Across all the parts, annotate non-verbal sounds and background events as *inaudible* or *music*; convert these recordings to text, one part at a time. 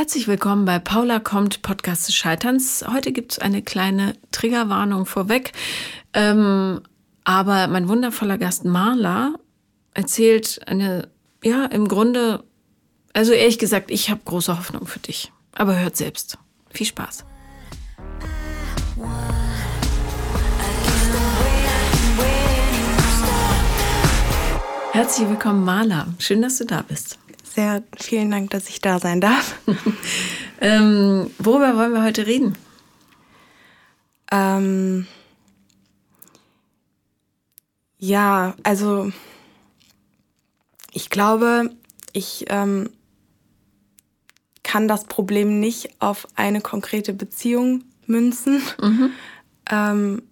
Herzlich willkommen bei Paula kommt, Podcast des Scheiterns. Heute gibt es eine kleine Triggerwarnung vorweg. Ähm, aber mein wundervoller Gast Marla erzählt eine, ja, im Grunde, also ehrlich gesagt, ich habe große Hoffnung für dich. Aber hört selbst. Viel Spaß. Herzlich willkommen, Marla. Schön, dass du da bist. Sehr vielen Dank, dass ich da sein darf. *laughs* ähm, worüber wollen wir heute reden? Ähm, ja, also ich glaube, ich ähm, kann das Problem nicht auf eine konkrete Beziehung münzen. Mhm. *laughs* Ähm,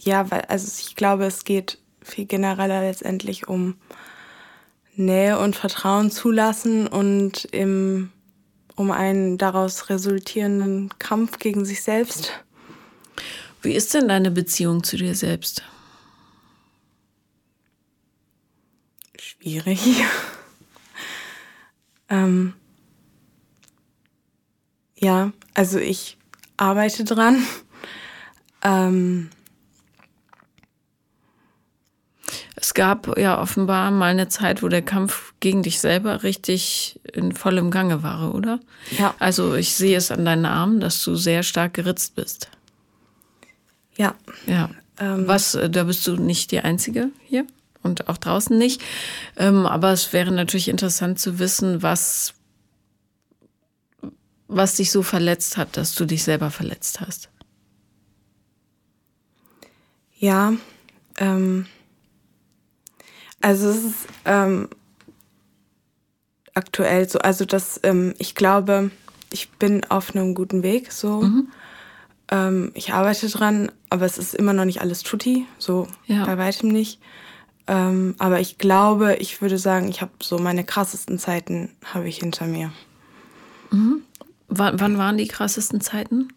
ja, weil, also ich glaube, es geht viel genereller letztendlich um Nähe und Vertrauen zulassen und im, um einen daraus resultierenden Kampf gegen sich selbst. Wie ist denn deine Beziehung zu dir selbst? Schwierig. *laughs* ähm, ja, also ich arbeite dran. Ähm, es gab ja offenbar mal eine Zeit, wo der Kampf gegen dich selber richtig in vollem Gange war, oder? Ja. Also ich sehe es an deinen Armen, dass du sehr stark geritzt bist. Ja. Ja. Ähm, Was, äh, da bist du nicht die Einzige hier und auch draußen nicht. Ähm, aber es wäre natürlich interessant zu wissen, was, was dich so verletzt hat, dass du dich selber verletzt hast. Ja, ähm, also es ist ähm, aktuell so, also dass ähm, ich glaube, ich bin auf einem guten Weg, so. Mhm. Ähm, ich arbeite dran, aber es ist immer noch nicht alles tutti, so ja. bei weitem nicht. Ähm, aber ich glaube, ich würde sagen, ich habe so meine krassesten Zeiten habe ich hinter mir. Mhm. wann waren die krassesten Zeiten?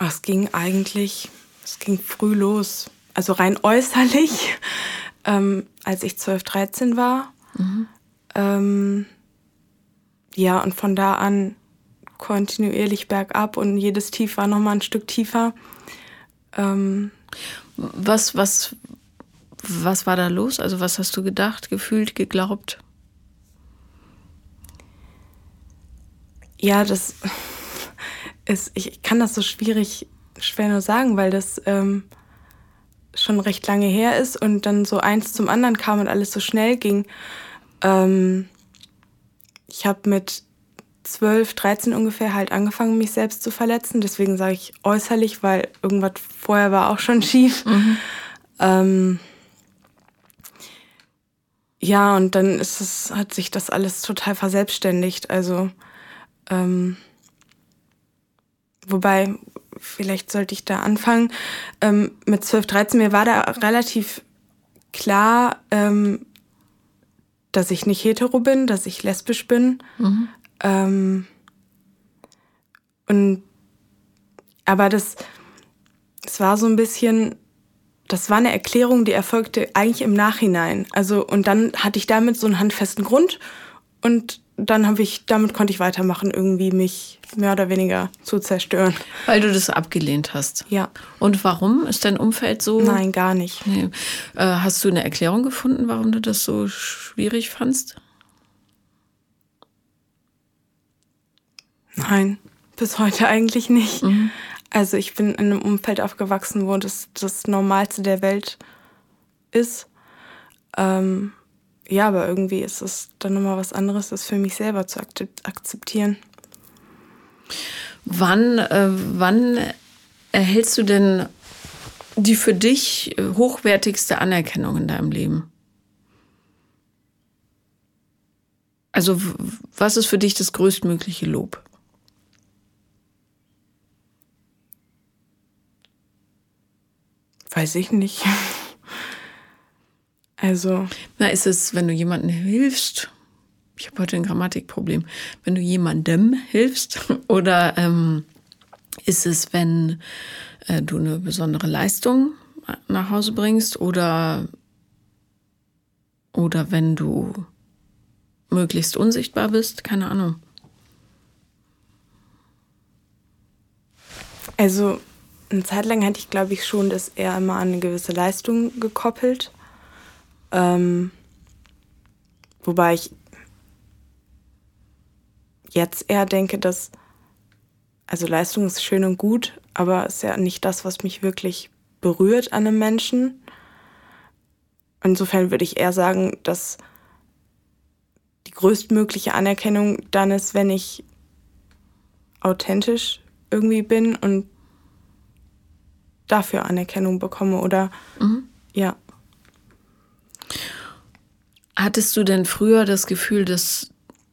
Es ging eigentlich, es ging früh los. Also rein äußerlich *laughs* ähm, als ich 12, 13 war. Mhm. Ähm, ja, und von da an kontinuierlich bergab und jedes Tief war nochmal ein Stück tiefer. Ähm, was, was, was war da los? Also was hast du gedacht, gefühlt, geglaubt? Ja, das *laughs* ist, ich kann das so schwierig, schwer nur sagen, weil das ähm, schon recht lange her ist und dann so eins zum anderen kam und alles so schnell ging. Ähm, ich habe mit 12, 13 ungefähr halt angefangen, mich selbst zu verletzen. Deswegen sage ich äußerlich, weil irgendwas vorher war auch schon *laughs* schief. Mhm. Ähm, ja, und dann ist es, hat sich das alles total verselbstständigt. Also, ähm, wobei, vielleicht sollte ich da anfangen. Ähm, mit 12, 13, mir war da relativ klar, ähm, dass ich nicht hetero bin, dass ich lesbisch bin. Mhm. Ähm, und aber das, das war so ein bisschen, das war eine Erklärung, die erfolgte eigentlich im Nachhinein. Also, und dann hatte ich damit so einen handfesten Grund und dann habe ich, damit konnte ich weitermachen, irgendwie mich mehr oder weniger zu zerstören. Weil du das abgelehnt hast. Ja. Und warum ist dein Umfeld so? Nein, gar nicht. Nee. Äh, hast du eine Erklärung gefunden, warum du das so schwierig fandst? Nein, bis heute eigentlich nicht. Mhm. Also ich bin in einem Umfeld aufgewachsen, wo das das Normalste der Welt ist. Ähm, ja, aber irgendwie ist es dann nochmal was anderes, das für mich selber zu akzeptieren. Wann, äh, wann erhältst du denn die für dich hochwertigste Anerkennung in deinem Leben? Also was ist für dich das größtmögliche Lob? Weiß ich nicht. *laughs* Also. Na, ist es, wenn du jemandem hilfst, ich habe heute ein Grammatikproblem, wenn du jemandem hilfst *laughs* oder ähm, ist es, wenn äh, du eine besondere Leistung nach Hause bringst oder, oder wenn du möglichst unsichtbar bist? Keine Ahnung. Also eine Zeit lang hatte ich, glaube ich, schon das eher immer an eine gewisse Leistung gekoppelt. Ähm, wobei ich jetzt eher denke, dass, also Leistung ist schön und gut, aber ist ja nicht das, was mich wirklich berührt an einem Menschen. Insofern würde ich eher sagen, dass die größtmögliche Anerkennung dann ist, wenn ich authentisch irgendwie bin und dafür Anerkennung bekomme oder mhm. ja. Hattest du denn früher das Gefühl, dass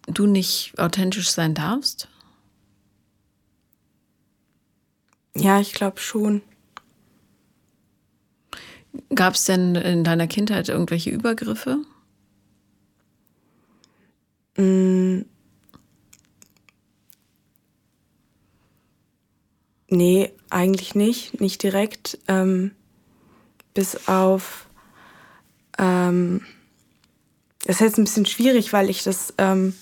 du nicht authentisch sein darfst? Ja, ich glaube schon. Gab es denn in deiner Kindheit irgendwelche Übergriffe? Mm. Nee, eigentlich nicht, nicht direkt. Ähm, bis auf. Ähm, das ist jetzt ein bisschen schwierig, weil ich das ähm,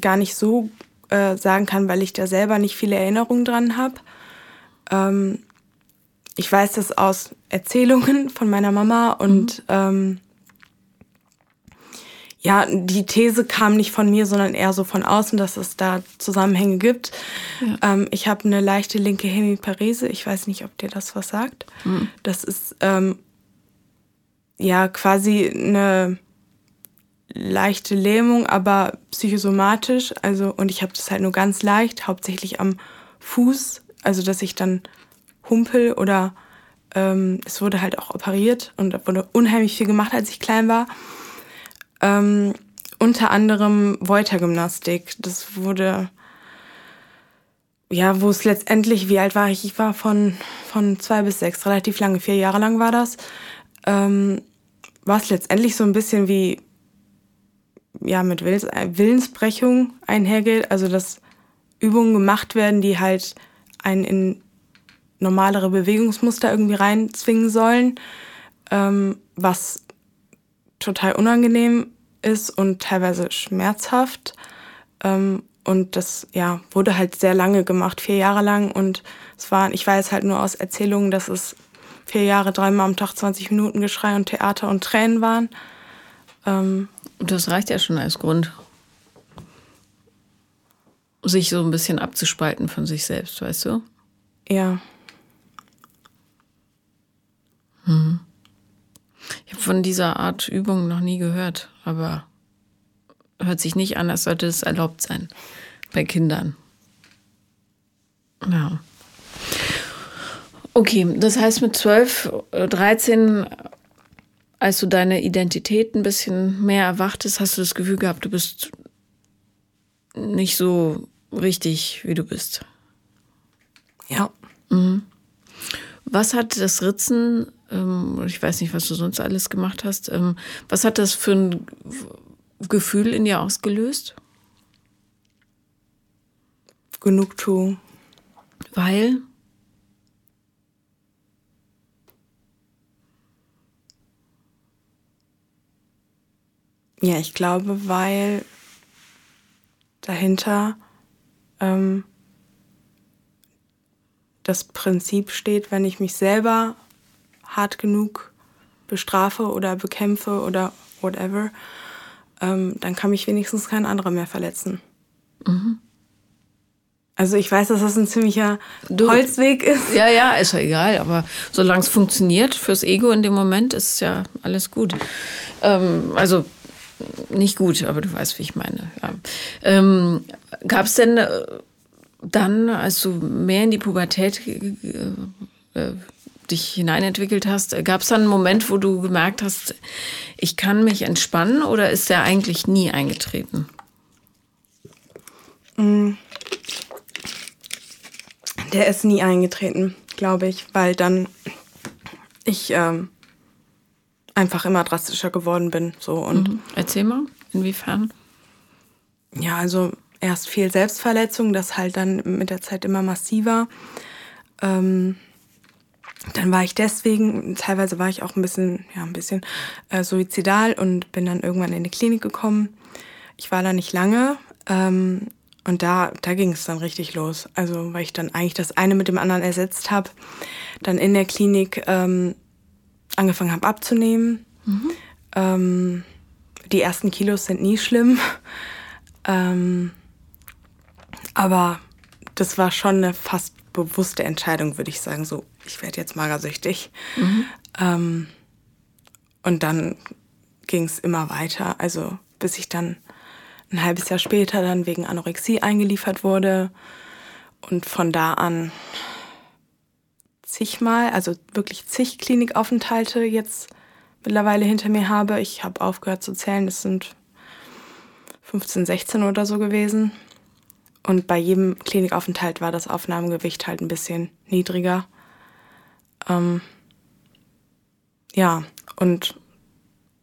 gar nicht so äh, sagen kann, weil ich da selber nicht viele Erinnerungen dran habe. Ähm, ich weiß das aus Erzählungen *laughs* von meiner Mama und mhm. ähm, ja, die These kam nicht von mir, sondern eher so von außen, dass es da Zusammenhänge gibt. Ja. Ähm, ich habe eine leichte linke Hemiparese. Ich weiß nicht, ob dir das was sagt. Mhm. Das ist ähm, ja quasi eine leichte Lähmung, aber psychosomatisch. Also, und ich habe das halt nur ganz leicht, hauptsächlich am Fuß. Also, dass ich dann humpel oder ähm, es wurde halt auch operiert und da wurde unheimlich viel gemacht, als ich klein war. Ähm, unter anderem Voiter-Gymnastik. Das wurde, ja, wo es letztendlich, wie alt war ich? Ich war von, von zwei bis sechs, relativ lange, vier Jahre lang war das. Ähm, war es letztendlich so ein bisschen wie, ja, mit Willens, Willensbrechung einhergeht. Also, dass Übungen gemacht werden, die halt einen in normalere Bewegungsmuster irgendwie reinzwingen sollen, ähm, was total unangenehm ist und teilweise schmerzhaft. Ähm, und das ja, wurde halt sehr lange gemacht, vier Jahre lang. Und es war, ich weiß halt nur aus Erzählungen, dass es vier Jahre, dreimal am Tag 20 Minuten Geschrei und Theater und Tränen waren. Ähm, das reicht ja schon als Grund, sich so ein bisschen abzuspalten von sich selbst, weißt du? Ja. Hm. Ich habe von dieser Art Übung noch nie gehört, aber hört sich nicht an, als sollte es erlaubt sein bei Kindern. Ja. Okay, das heißt mit 12, 13, als du deine Identität ein bisschen mehr erwachtest, hast du das Gefühl gehabt, du bist nicht so richtig, wie du bist. Ja. Mhm. Was hat das Ritzen ähm, ich weiß nicht, was du sonst alles gemacht hast. Ähm, was hat das für ein Gefühl in dir ausgelöst? Genugtuung. Weil? Ja, ich glaube, weil dahinter ähm, das Prinzip steht, wenn ich mich selber hart genug bestrafe oder bekämpfe oder whatever, ähm, dann kann mich wenigstens kein anderer mehr verletzen. Mhm. Also ich weiß, dass das ein ziemlicher du, Holzweg ist. Ja, ja, ist ja egal, aber solange es funktioniert fürs Ego in dem Moment, ist ja alles gut. Ähm, also nicht gut, aber du weißt, wie ich meine. Ja. Ähm, Gab es denn äh, dann, als du mehr in die Pubertät äh, äh, dich hineinentwickelt hast, gab es dann einen Moment, wo du gemerkt hast, ich kann mich entspannen oder ist der eigentlich nie eingetreten? Mm. Der ist nie eingetreten, glaube ich, weil dann ich ähm, einfach immer drastischer geworden bin. So und mhm. Erzähl mal, inwiefern? Ja, also erst viel Selbstverletzung, das halt dann mit der Zeit immer massiver. Ähm, dann war ich deswegen, teilweise war ich auch ein bisschen, ja, ein bisschen äh, suizidal und bin dann irgendwann in die Klinik gekommen. Ich war da nicht lange. Ähm, Und da, da ging es dann richtig los. Also, weil ich dann eigentlich das eine mit dem anderen ersetzt habe, dann in der Klinik ähm, angefangen habe abzunehmen. Mhm. Ähm, die ersten Kilos sind nie schlimm. *laughs* Ähm, aber das war schon eine fast bewusste Entscheidung, würde ich sagen. So, ich werde jetzt magersüchtig. Mhm. Ähm, und dann ging es immer weiter. Also bis ich dann ein halbes Jahr später dann wegen Anorexie eingeliefert wurde und von da an zigmal, also wirklich zig Klinikaufenthalte jetzt mittlerweile hinter mir habe. Ich habe aufgehört zu zählen, das sind 15, 16 oder so gewesen. Und bei jedem Klinikaufenthalt war das Aufnahmegewicht halt ein bisschen niedriger. Ähm, ja, und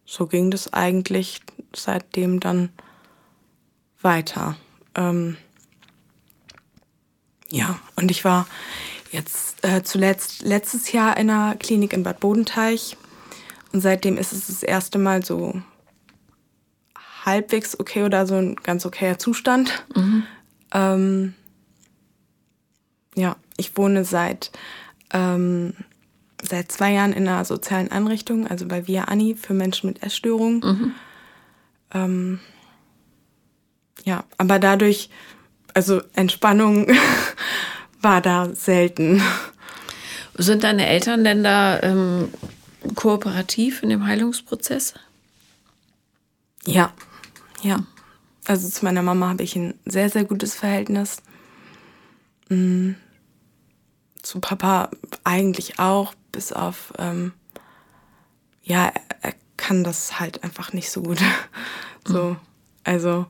so ging das eigentlich seitdem dann weiter. Ähm, ja, und ich war jetzt äh, zuletzt letztes Jahr in einer Klinik in Bad Bodenteich. Und seitdem ist es das erste Mal so halbwegs okay oder so ein ganz okayer Zustand. Mhm. Ähm, ja, ich wohne seit, ähm, seit zwei Jahren in einer sozialen Einrichtung, also bei Via Anni für Menschen mit Essstörungen. Mhm. Ähm, ja, aber dadurch, also Entspannung *laughs* war da selten. Sind deine Eltern denn da ähm, kooperativ in dem Heilungsprozess? Ja, ja. Also zu meiner Mama habe ich ein sehr, sehr gutes Verhältnis. Mhm. Zu Papa eigentlich auch, bis auf, ähm, ja, er, er, kann das halt einfach nicht so gut. *laughs* so, also,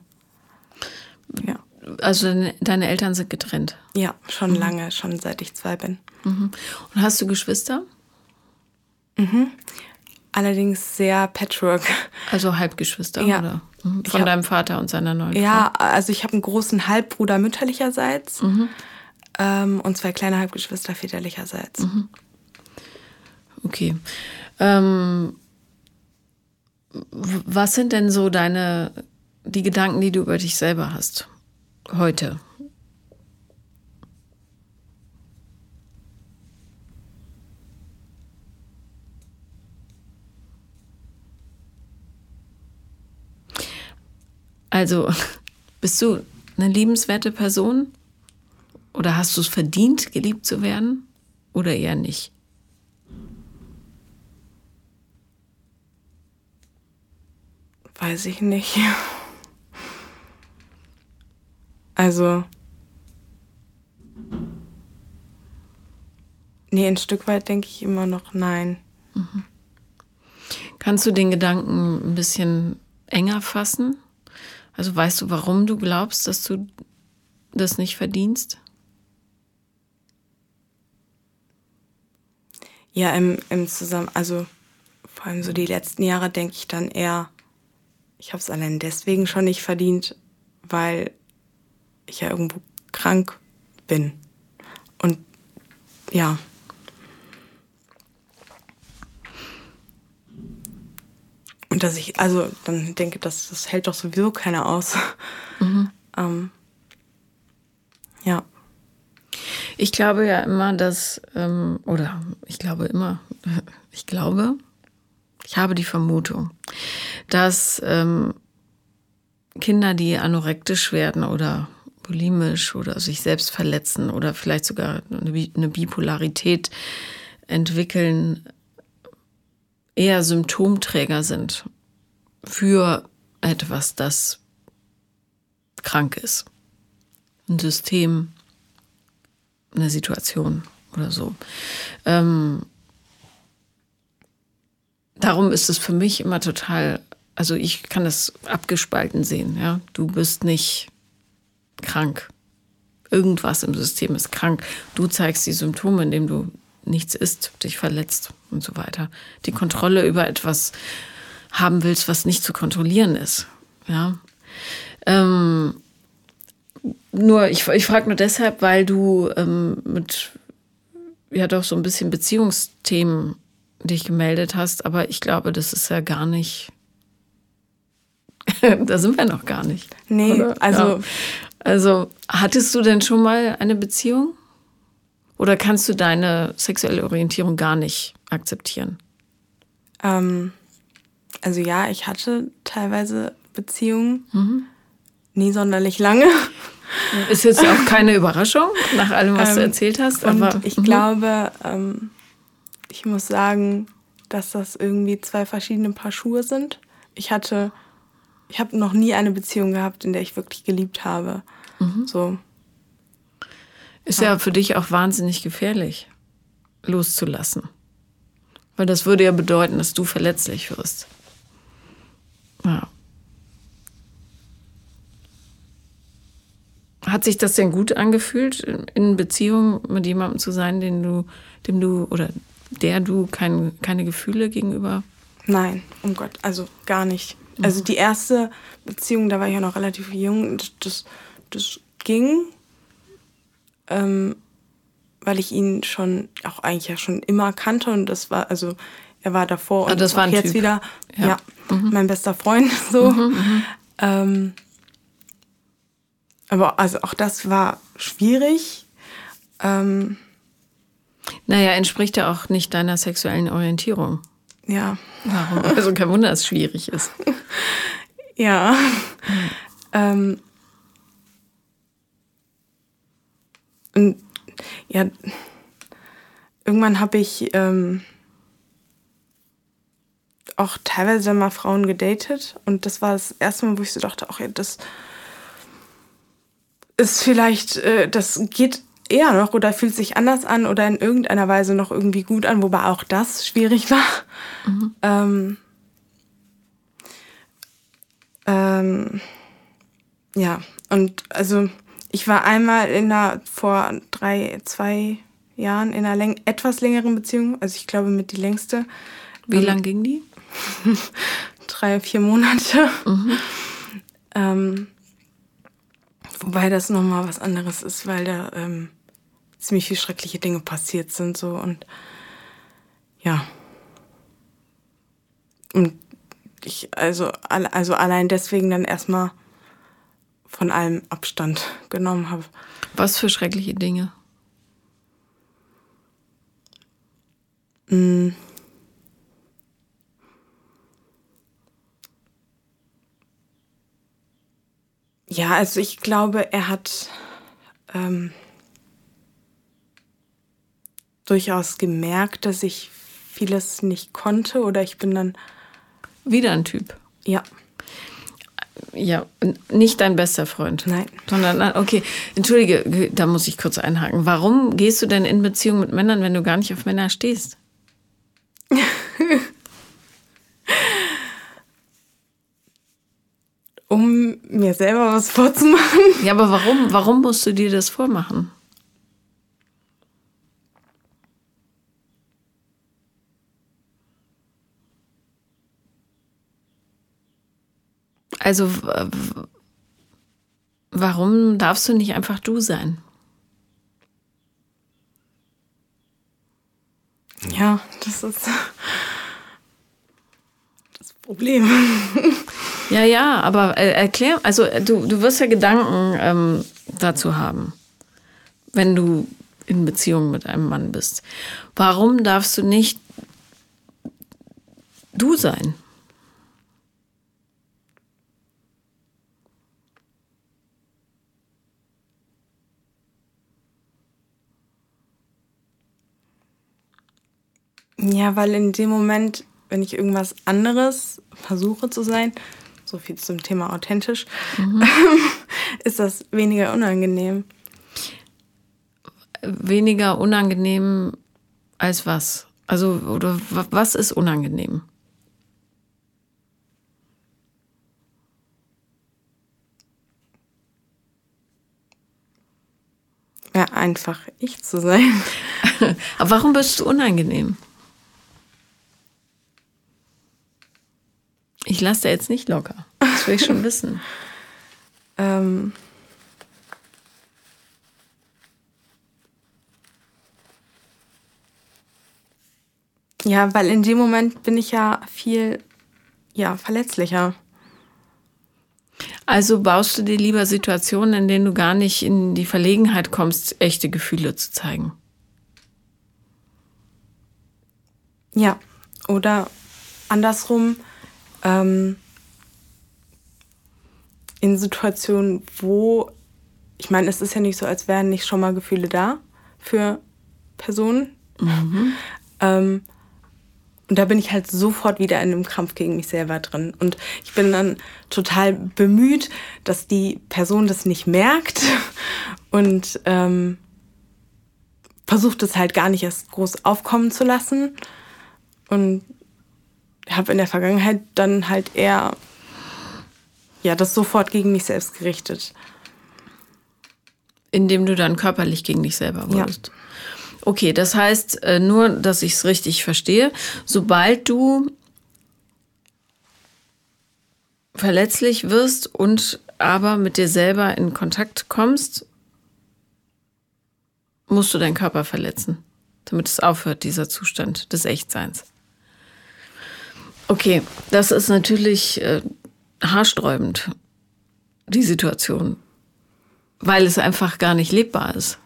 ja. Also deine Eltern sind getrennt? Ja, schon mhm. lange, schon seit ich zwei bin. Mhm. Und hast du Geschwister? Mhm. Allerdings sehr Patchwork. Also Halbgeschwister, ja. oder? Mhm. Von hab, deinem Vater und seiner neuen Ja, Frau. also ich habe einen großen Halbbruder mütterlicherseits mhm. ähm, und zwei kleine Halbgeschwister väterlicherseits. Mhm. Okay. Ähm, was sind denn so deine, die Gedanken, die du über dich selber hast heute? Also, *laughs* bist du eine liebenswerte Person? Oder hast du es verdient, geliebt zu werden? Oder eher nicht? Weiß ich nicht. *laughs* Also. Nee, ein Stück weit denke ich immer noch nein. Mhm. Kannst du den Gedanken ein bisschen enger fassen? Also weißt du, warum du glaubst, dass du das nicht verdienst? Ja, im, im Zusammen, also vor allem so die letzten Jahre denke ich dann eher, ich habe es allein deswegen schon nicht verdient, weil ich ja irgendwo krank bin. Und ja, Und dass ich, also dann denke, das, das hält doch sowieso keiner aus. Mhm. *laughs* ähm, ja. Ich glaube ja immer, dass, ähm, oder ich glaube immer, *laughs* ich glaube, ich habe die Vermutung, dass ähm, Kinder, die anorektisch werden oder bulimisch oder sich selbst verletzen oder vielleicht sogar eine Bipolarität entwickeln, eher Symptomträger sind für etwas, das krank ist. Ein System, eine Situation oder so. Ähm, darum ist es für mich immer total, also ich kann das abgespalten sehen, ja. Du bist nicht krank. Irgendwas im System ist krank. Du zeigst die Symptome, indem du nichts isst, dich verletzt und so weiter. Die Kontrolle über etwas haben willst, was nicht zu kontrollieren ist. Ja. Ähm, nur, ich, ich frage nur deshalb, weil du ähm, mit ja doch so ein bisschen Beziehungsthemen dich gemeldet hast, aber ich glaube, das ist ja gar nicht. *laughs* da sind wir noch gar nicht. Nee, oder? also Also, hattest du denn schon mal eine Beziehung? Oder kannst du deine sexuelle Orientierung gar nicht akzeptieren? Ähm, also ja, ich hatte teilweise Beziehungen, mhm. nie sonderlich lange. Ist jetzt auch keine Überraschung nach allem, was ähm, du erzählt hast. Aber und ich mhm. glaube, ähm, ich muss sagen, dass das irgendwie zwei verschiedene Paar Schuhe sind. Ich hatte, ich habe noch nie eine Beziehung gehabt, in der ich wirklich geliebt habe. Mhm. So. Ist ja. ja für dich auch wahnsinnig gefährlich, loszulassen. Weil das würde ja bedeuten, dass du verletzlich wirst. Ja. Hat sich das denn gut angefühlt, in Beziehung mit jemandem zu sein, den du, dem du oder der du kein, keine Gefühle gegenüber? Nein, um Gott, also gar nicht. Mhm. Also die erste Beziehung, da war ich ja noch relativ jung, das, das ging, ähm, weil ich ihn schon auch eigentlich ja schon immer kannte und das war also er war davor und ah, das war jetzt typ. wieder ja, ja mhm. mein bester Freund *laughs* so. Mhm, mhm, ähm, aber also auch das war schwierig. Ähm, naja, entspricht ja auch nicht deiner sexuellen Orientierung. Ja. Warum? *laughs* Also kein Wunder, dass es schwierig ist. *laughs* ja. Mhm. Ähm, und ja, irgendwann habe ich ähm, auch teilweise mal Frauen gedatet und das war das erste Mal, wo ich so dachte, ach ja, das ist vielleicht, äh, das geht eher noch oder fühlt sich anders an oder in irgendeiner Weise noch irgendwie gut an, wobei auch das schwierig war. Mhm. Ähm, ähm, ja, und also ich war einmal in einer, vor drei, zwei Jahren in einer läng etwas längeren Beziehung, also ich glaube mit die längste. Wie ähm, lang ging die? *laughs* drei, vier Monate. Mhm. Ähm, wobei das nochmal was anderes ist, weil da ähm, ziemlich viele schreckliche Dinge passiert sind so und ja. Und ich, also, also allein deswegen dann erstmal von allem Abstand *laughs* genommen habe. Was für schreckliche Dinge? Mm. Ja, also ich glaube, er hat ähm, durchaus gemerkt, dass ich vieles nicht konnte oder ich bin dann. Wieder ein Typ. Ja. Ja, nicht dein bester Freund. Nein. Sondern, okay, entschuldige, da muss ich kurz einhaken. Warum gehst du denn in Beziehung mit Männern, wenn du gar nicht auf Männer stehst? *laughs* um mir selber was vorzumachen. Ja, aber warum, warum musst du dir das vormachen? Also, warum darfst du nicht einfach du sein? Ja, das ist das Problem. *laughs* Ja, ja, aber äh, erklär, also äh, du, du wirst ja Gedanken ähm, dazu haben, wenn du in Beziehung mit einem Mann bist. Warum darfst du nicht du sein? Ja, weil in dem Moment, wenn ich irgendwas anderes versuche zu sein, so viel zum Thema authentisch, mhm. *laughs* ist das weniger unangenehm. Weniger unangenehm als was? Also, oder was ist unangenehm? Ja, einfach ich zu sein. *laughs* Aber warum bist du unangenehm? Ich lasse da jetzt nicht locker. Das will ich schon *laughs* wissen. ähm. Ja, weil in dem Moment bin ich ja viel ja, verletzlicher. Also baust du dir lieber Situationen, in denen du gar nicht in die Verlegenheit kommst, echte Gefühle zu zeigen. Ja, oder andersrum, ähm, in Situationen, wo, ich meine, es ist ja nicht so, als wären nicht schon mal Gefühle da für Personen. Mhm. *laughs* Ähm, und da bin ich halt sofort wieder in einem Kampf gegen mich selber drin. Und ich bin dann total bemüht, dass die Person das nicht merkt *laughs* und ähm, versucht es halt gar nicht erst groß aufkommen zu lassen. Und habe in der Vergangenheit dann halt eher ja, das sofort gegen mich selbst gerichtet. Indem du dann körperlich gegen dich selber wurdest. Ja. Okay, das heißt, äh, nur, dass ich es richtig verstehe, sobald du verletzlich wirst und aber mit dir selber in Kontakt kommst, musst du deinen Körper verletzen, damit es aufhört, dieser Zustand des Echtseins. Okay, das ist natürlich äh, haarsträubend, die Situation, weil es einfach gar nicht lebbar ist.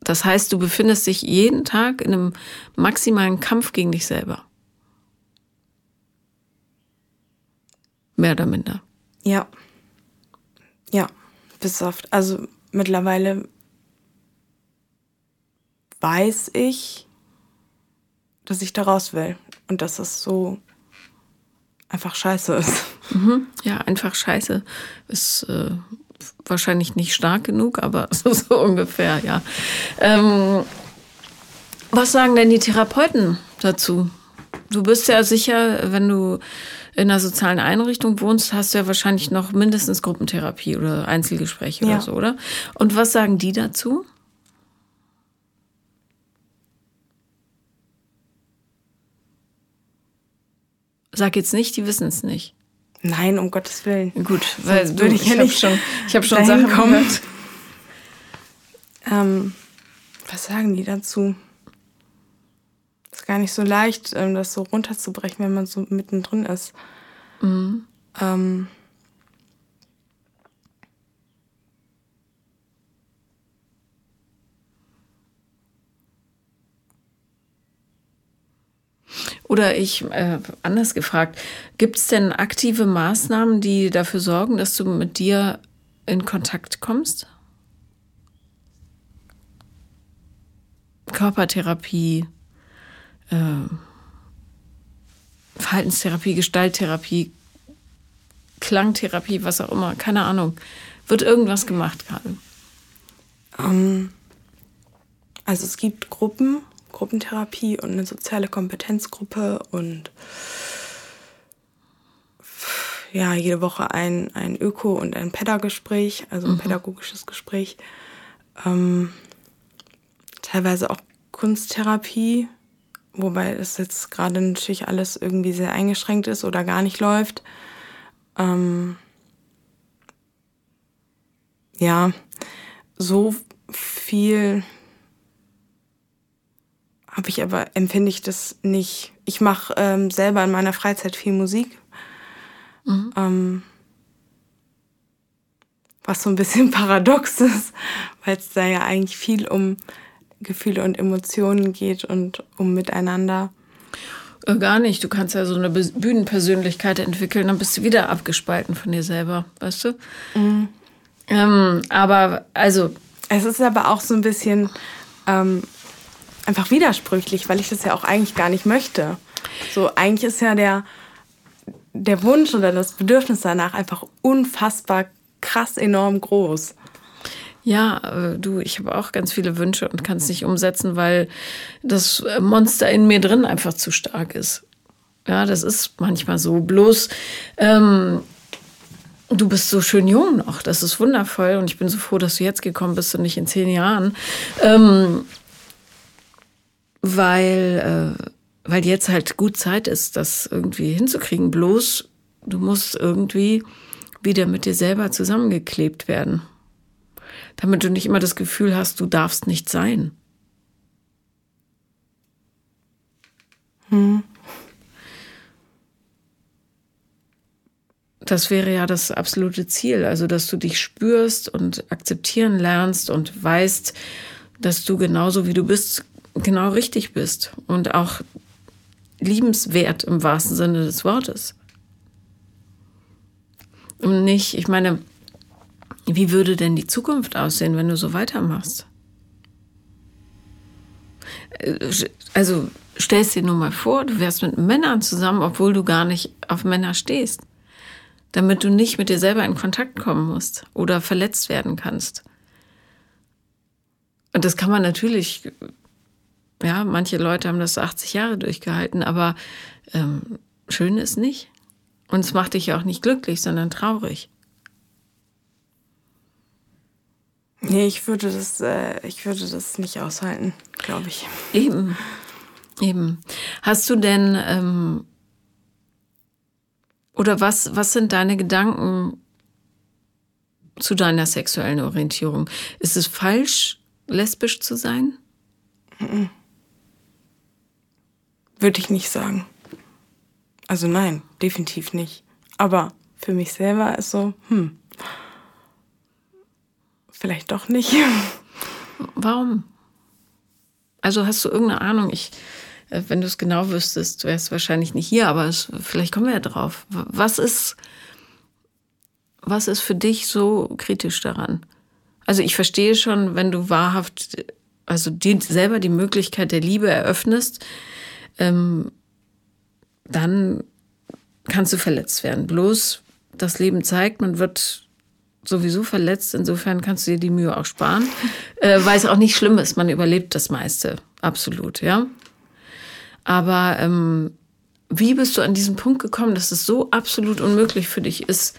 Das heißt, du befindest dich jeden Tag in einem maximalen Kampf gegen dich selber. Mehr oder minder. Ja. Ja, bis oft. Also mittlerweile weiß ich, dass ich da raus will und dass es so einfach scheiße ist. Mhm. Ja, einfach scheiße ist äh, wahrscheinlich nicht stark genug, aber *laughs* so, so ungefähr, ja. Ähm, was sagen denn die Therapeuten dazu? Du bist ja sicher, wenn du in einer sozialen Einrichtung wohnst, hast du ja wahrscheinlich noch mindestens Gruppentherapie oder Einzelgespräche ja. oder so, oder? Und was sagen die dazu? Sag jetzt nicht, die wissen es nicht. Nein, um Gottes Willen. Gut, weil Sonst würde ich ja nicht schon, ich habe schon Sachen kommen. gehört. Ähm, was sagen die dazu? Ist gar nicht so leicht, ähm, das so runterzubrechen, wenn man so mittendrin ist. Mhm. Ähm, Oder ich, äh, anders gefragt, gibt es denn aktive Maßnahmen, die dafür sorgen, dass du mit dir in Kontakt kommst? Körpertherapie, äh, Verhaltenstherapie, Gestalttherapie, Klangtherapie, was auch immer, keine Ahnung. Wird irgendwas gemacht gerade? Um, ähm, also es gibt Gruppen, Gruppentherapie und eine soziale Kompetenzgruppe und ja, jede Woche ein, ein Öko- und ein Pädagogespräch, also ein mhm. pädagogisches Gespräch. Ähm, teilweise auch Kunsttherapie, wobei es jetzt gerade natürlich alles irgendwie sehr eingeschränkt ist oder gar nicht läuft. Ähm, ja, so viel habe ich aber, empfinde ich das nicht. Ich mache ähm, selber in meiner Freizeit viel Musik. Mhm. Ähm, was so ein bisschen *laughs* paradox ist, weil es da ja eigentlich viel um Gefühle und Emotionen geht und um Miteinander. Äh, gar nicht. Du kannst ja so eine Bühnenpersönlichkeit entwickeln, dann bist du wieder abgespalten von dir selber, weißt du? Mhm. Ähm, aber also. Es ist aber auch so ein bisschen, ähm, einfach widersprüchlich, weil ich das ja auch eigentlich gar nicht möchte. So, eigentlich ist ja der, der Wunsch oder das Bedürfnis danach einfach unfassbar krass enorm groß. Ja, äh, du, ich habe auch ganz viele Wünsche und kann es nicht umsetzen, weil das Monster in mir drin einfach zu stark ist. Ja, das ist manchmal so. Bloß, ähm, du bist so schön jung noch. Das ist wundervoll und ich bin so froh, dass du jetzt gekommen bist und nicht in zehn Jahren. Ähm, weil, äh, weil jetzt halt gut Zeit ist, das irgendwie hinzukriegen. Bloß du musst irgendwie wieder mit dir selber zusammengeklebt werden. Damit du nicht immer das Gefühl hast, du darfst nicht sein. Hm. das wäre ja das absolute Ziel. Also, dass du dich spürst und akzeptieren lernst und weißt, dass du genauso wie du bist, genau richtig bist und auch liebenswert im wahrsten Sinne des Wortes. Und nicht, ich meine, wie würde denn die Zukunft aussehen, wenn du so weitermachst? Also stellst dir nur mal vor, du wärst mit Männern zusammen, obwohl du gar nicht auf Männer stehst, damit du nicht mit dir selber in Kontakt kommen musst oder verletzt werden kannst. Und das kann man natürlich, ja, manche Leute haben das 80 Jahre durchgehalten, aber ähm, schön ist nicht. Und es macht dich ja auch nicht glücklich, sondern traurig. Nee, ich würde das, äh, ich würde das nicht aushalten, glaube ich. Eben. Eben. Hast du denn ähm, oder was, was sind deine Gedanken zu deiner sexuellen Orientierung? Ist es falsch, lesbisch zu sein? Würde ich nicht sagen. Also nein, definitiv nicht. Aber für mich selber ist so, hm, vielleicht doch nicht. *laughs* Warum? Also hast du irgendeine Ahnung? Ich, äh, wenn du es genau wüsstest, wärst du wahrscheinlich nicht hier, aber es, vielleicht kommen wir ja drauf. Was ist, was ist für dich so kritisch daran? Also ich verstehe schon, wenn du wahrhaft, also die, selber die Möglichkeit der Liebe eröffnest, ähm, dann kannst du verletzt werden. Bloß das Leben zeigt, man wird sowieso verletzt. Insofern kannst du dir die Mühe auch sparen, *laughs* äh, weil es auch nicht schlimm ist. Man überlebt das meiste, absolut, ja. Aber ähm, wie bist du an diesen Punkt gekommen, dass es so absolut unmöglich für dich ist?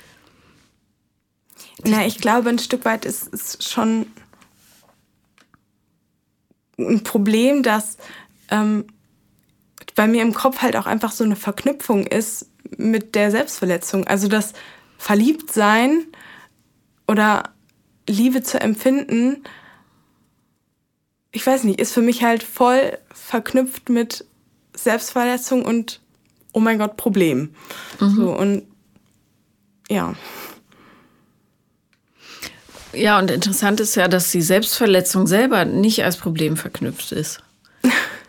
Na, ich glaube, ein Stück weit ist es schon ein Problem, dass ähm, bei mir im Kopf halt auch einfach so eine Verknüpfung ist mit der Selbstverletzung. Also das Verliebtsein oder Liebe zu empfinden, ich weiß nicht, ist für mich halt voll verknüpft mit Selbstverletzung und oh mein Gott, Problem. Mhm. So und ja. Ja, und interessant ist ja, dass die Selbstverletzung selber nicht als Problem verknüpft ist,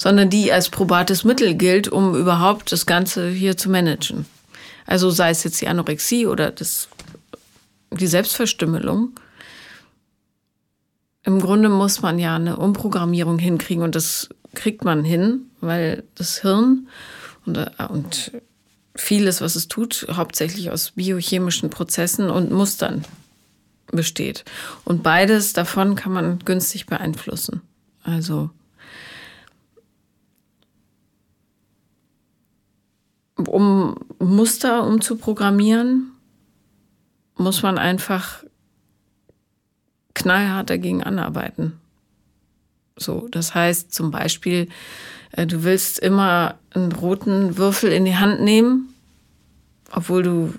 sondern die als probates Mittel gilt, um überhaupt das Ganze hier zu managen. Also sei es jetzt die Anorexie oder das, die Selbstverstümmelung. Im Grunde muss man ja eine Umprogrammierung hinkriegen und das kriegt man hin, weil das Hirn und, äh, und vieles, was es tut, hauptsächlich aus biochemischen Prozessen und Mustern besteht. Und beides davon kann man günstig beeinflussen. Also um Muster umzuprogrammieren, muss man einfach knallhart dagegen anarbeiten. So, das heißt zum Beispiel, äh, du willst immer einen roten Würfel in die Hand nehmen, obwohl du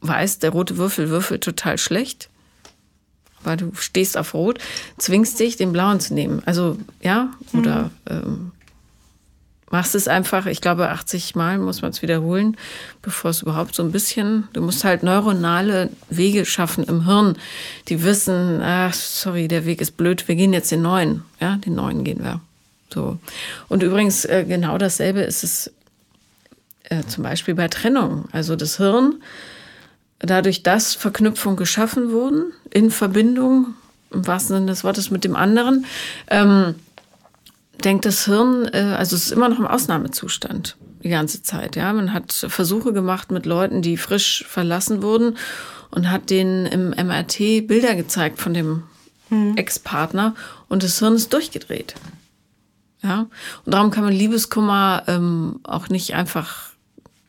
weißt, der rote Würfel würfelt total schlecht, weil du stehst auf Rot, zwingst dich, den blauen zu nehmen. Also ja, oder mhm. ähm, machst es einfach, ich glaube, 80 Mal muss man es wiederholen, bevor es überhaupt so ein bisschen, du musst halt neuronale Wege schaffen im Hirn, die wissen, ach, sorry, der Weg ist blöd, wir gehen jetzt den neuen, ja, den neuen gehen wir. So. Und übrigens, äh, genau dasselbe ist es äh, zum Beispiel bei Trennung. Also das Hirn, dadurch, dass Verknüpfungen geschaffen wurden, in Verbindung, im wahrsten Sinne des Wortes, mit dem anderen, ähm, denkt das Hirn, äh, also es ist immer noch im Ausnahmezustand die ganze Zeit. Ja, man hat Versuche gemacht mit Leuten, die frisch verlassen wurden und hat denen im MRT Bilder gezeigt von dem hm. Ex-Partner und das Hirn ist durchgedreht. Ja, und darum kann man Liebeskummer ähm, auch nicht einfach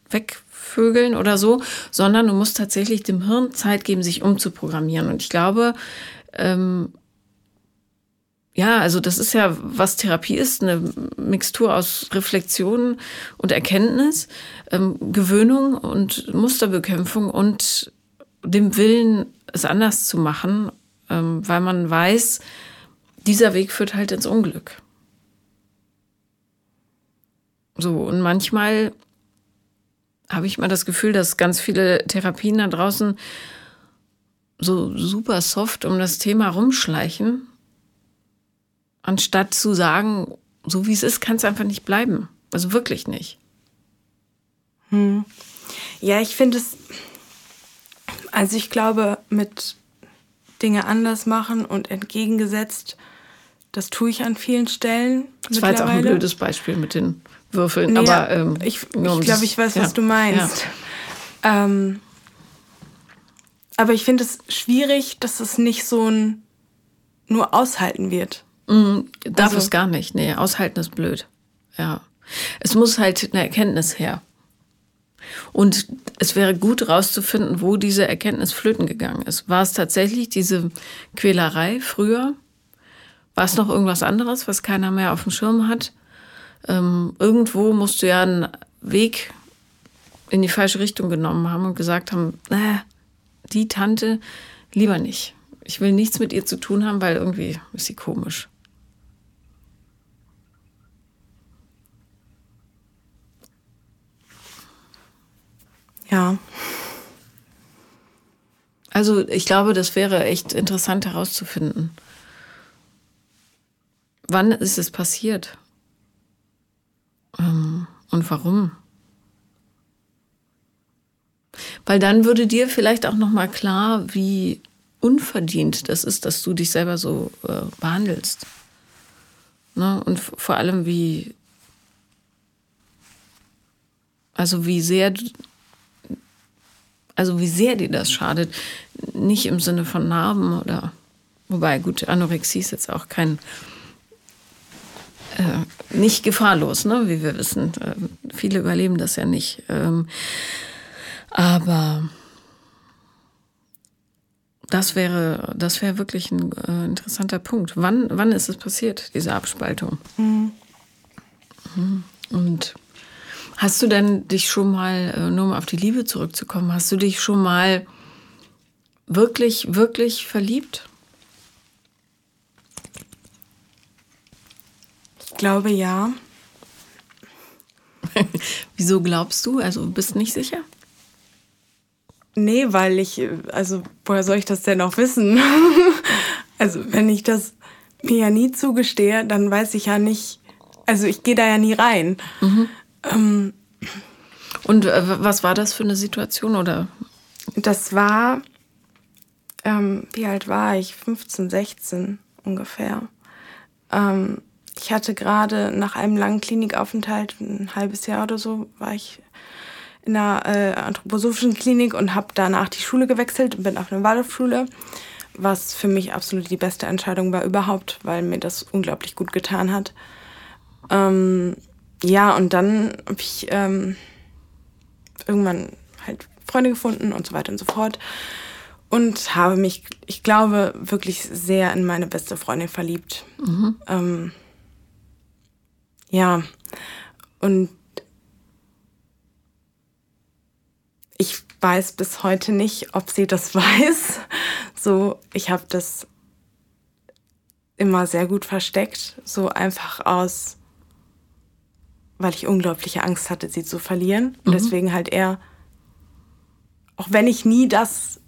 wegvögeln oder so, sondern du musst tatsächlich dem Hirn Zeit geben, sich umzuprogrammieren. Und ich glaube, ähm, ja, also das ist ja, was Therapie ist, eine Mixtur aus Reflexion und Erkenntnis, ähm, Gewöhnung und Musterbekämpfung und dem Willen, es anders zu machen, ähm, weil man weiß, dieser Weg führt halt ins Unglück. So, und manchmal habe ich mal das Gefühl, dass ganz viele Therapien da draußen so super soft um das Thema rumschleichen, anstatt zu sagen, so wie es ist, kann es einfach nicht bleiben. Also wirklich nicht. Hm. Ja, ich finde es, also ich glaube, mit Dinge anders machen und entgegengesetzt, das tue ich an vielen Stellen. Das war jetzt auch ein blödes Beispiel mit den Würfeln, nee, aber ähm, ich, ich glaube, ich weiß, ja. was du meinst. Ja. Ähm, aber ich finde es schwierig, dass es nicht so ein nur aushalten wird. Mm, darf also, es gar nicht. Nee, aushalten ist blöd. Ja. Es muss halt eine Erkenntnis her. Und es wäre gut rauszufinden, wo diese Erkenntnis flöten gegangen ist. War es tatsächlich diese Quälerei früher? War es noch irgendwas anderes, was keiner mehr auf dem Schirm hat? Ähm, irgendwo musst du ja einen Weg in die falsche Richtung genommen haben und gesagt haben, äh, die Tante lieber nicht. Ich will nichts mit ihr zu tun haben, weil irgendwie ist sie komisch. Ja. Also ich glaube, das wäre echt interessant herauszufinden. Wann ist es passiert? Ähm, und warum? Weil dann würde dir vielleicht auch noch mal klar, wie unverdient das ist, dass du dich selber so äh, behandelst. Ne? Und vor allem wie, also wie sehr also wie sehr dir das schadet. Nicht im Sinne von Narben oder, wobei gut, Anorexie ist jetzt auch kein, äh, nicht gefahrlos, ne, wie wir wissen. Äh, viele überleben das ja nicht. Ähm, aber das wäre, das wäre wirklich ein äh, interessanter Punkt. Wann, wann ist es passiert, diese Abspaltung? Mhm. Und Hast du denn dich schon mal, äh, nur um auf die Liebe zurückzukommen, hast du dich schon mal wirklich, wirklich verliebt? Ich glaube ja. *laughs* Wieso glaubst du? Also bist nicht sicher? Nee, weil ich, also woher soll ich das denn auch wissen? *laughs* also wenn ich das mir ja nie zugestehe, dann weiß ich ja nicht, also ich gehe da ja nie rein. Mhm. Ähm, und äh, was war das für eine Situation oder? Das war, ähm, wie alt war ich? 15, 16 ungefähr. Ähm, ich hatte gerade nach einem langen Klinikaufenthalt, ein halbes Jahr oder so, war ich in einer äh, anthroposophischen Klinik und habe danach die Schule gewechselt und bin auf eine Waldorfschule, was für mich absolut die beste Entscheidung war überhaupt, weil mir das unglaublich gut getan hat. Ähm, ja, und dann habe ich ähm, irgendwann halt Freunde gefunden und so weiter und so fort. Und habe mich, ich glaube, wirklich sehr in meine beste Freundin verliebt. Mhm. Ähm, ja, und ich weiß bis heute nicht, ob sie das *laughs* weiß. So, ich habe das immer sehr gut versteckt, so einfach aus weil ich unglaubliche Angst hatte, sie zu verlieren. Und mhm. deswegen halt eher, auch wenn ich nie das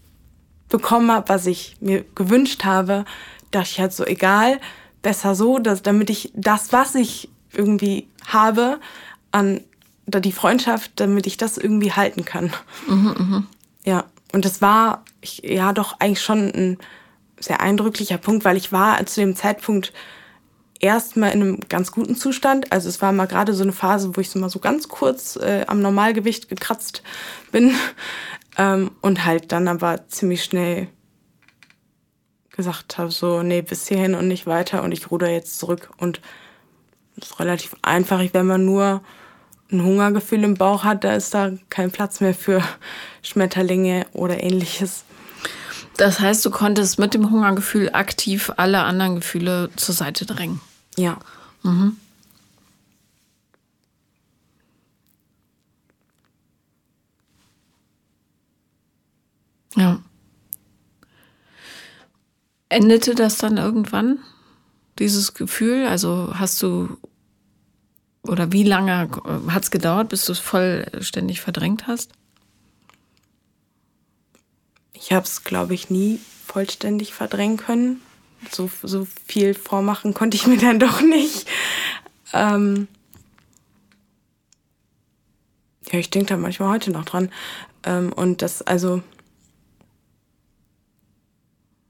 bekommen habe, was ich mir gewünscht habe, dachte ich halt so, egal, besser so, dass, damit ich das, was ich irgendwie habe, an die Freundschaft, damit ich das irgendwie halten kann. Mhm, mh. Ja, und das war ich, ja doch eigentlich schon ein sehr eindrücklicher Punkt, weil ich war zu dem Zeitpunkt erstmal in einem ganz guten Zustand. Also es war mal gerade so eine Phase, wo ich so mal so ganz kurz äh, am Normalgewicht gekratzt bin *laughs* ähm, und halt dann aber ziemlich schnell gesagt habe, so, nee, bis hierhin und nicht weiter und ich ruder jetzt zurück. Und das ist relativ einfach, wenn man nur ein Hungergefühl im Bauch hat, da ist da kein Platz mehr für *laughs* Schmetterlinge oder ähnliches. Das heißt, du konntest mit dem Hungergefühl aktiv alle anderen Gefühle zur Seite drängen. Ja. Mhm. Ja. Endete das dann irgendwann, dieses Gefühl? Also hast du Oder wie lange hat es gedauert, bis du es vollständig verdrängt hast? Ich habe es, glaube ich, nie vollständig verdrängen können. So, so viel vormachen konnte ich mir dann doch nicht. Ähm ja, ich denke da manchmal heute noch dran. Ähm, und das, also,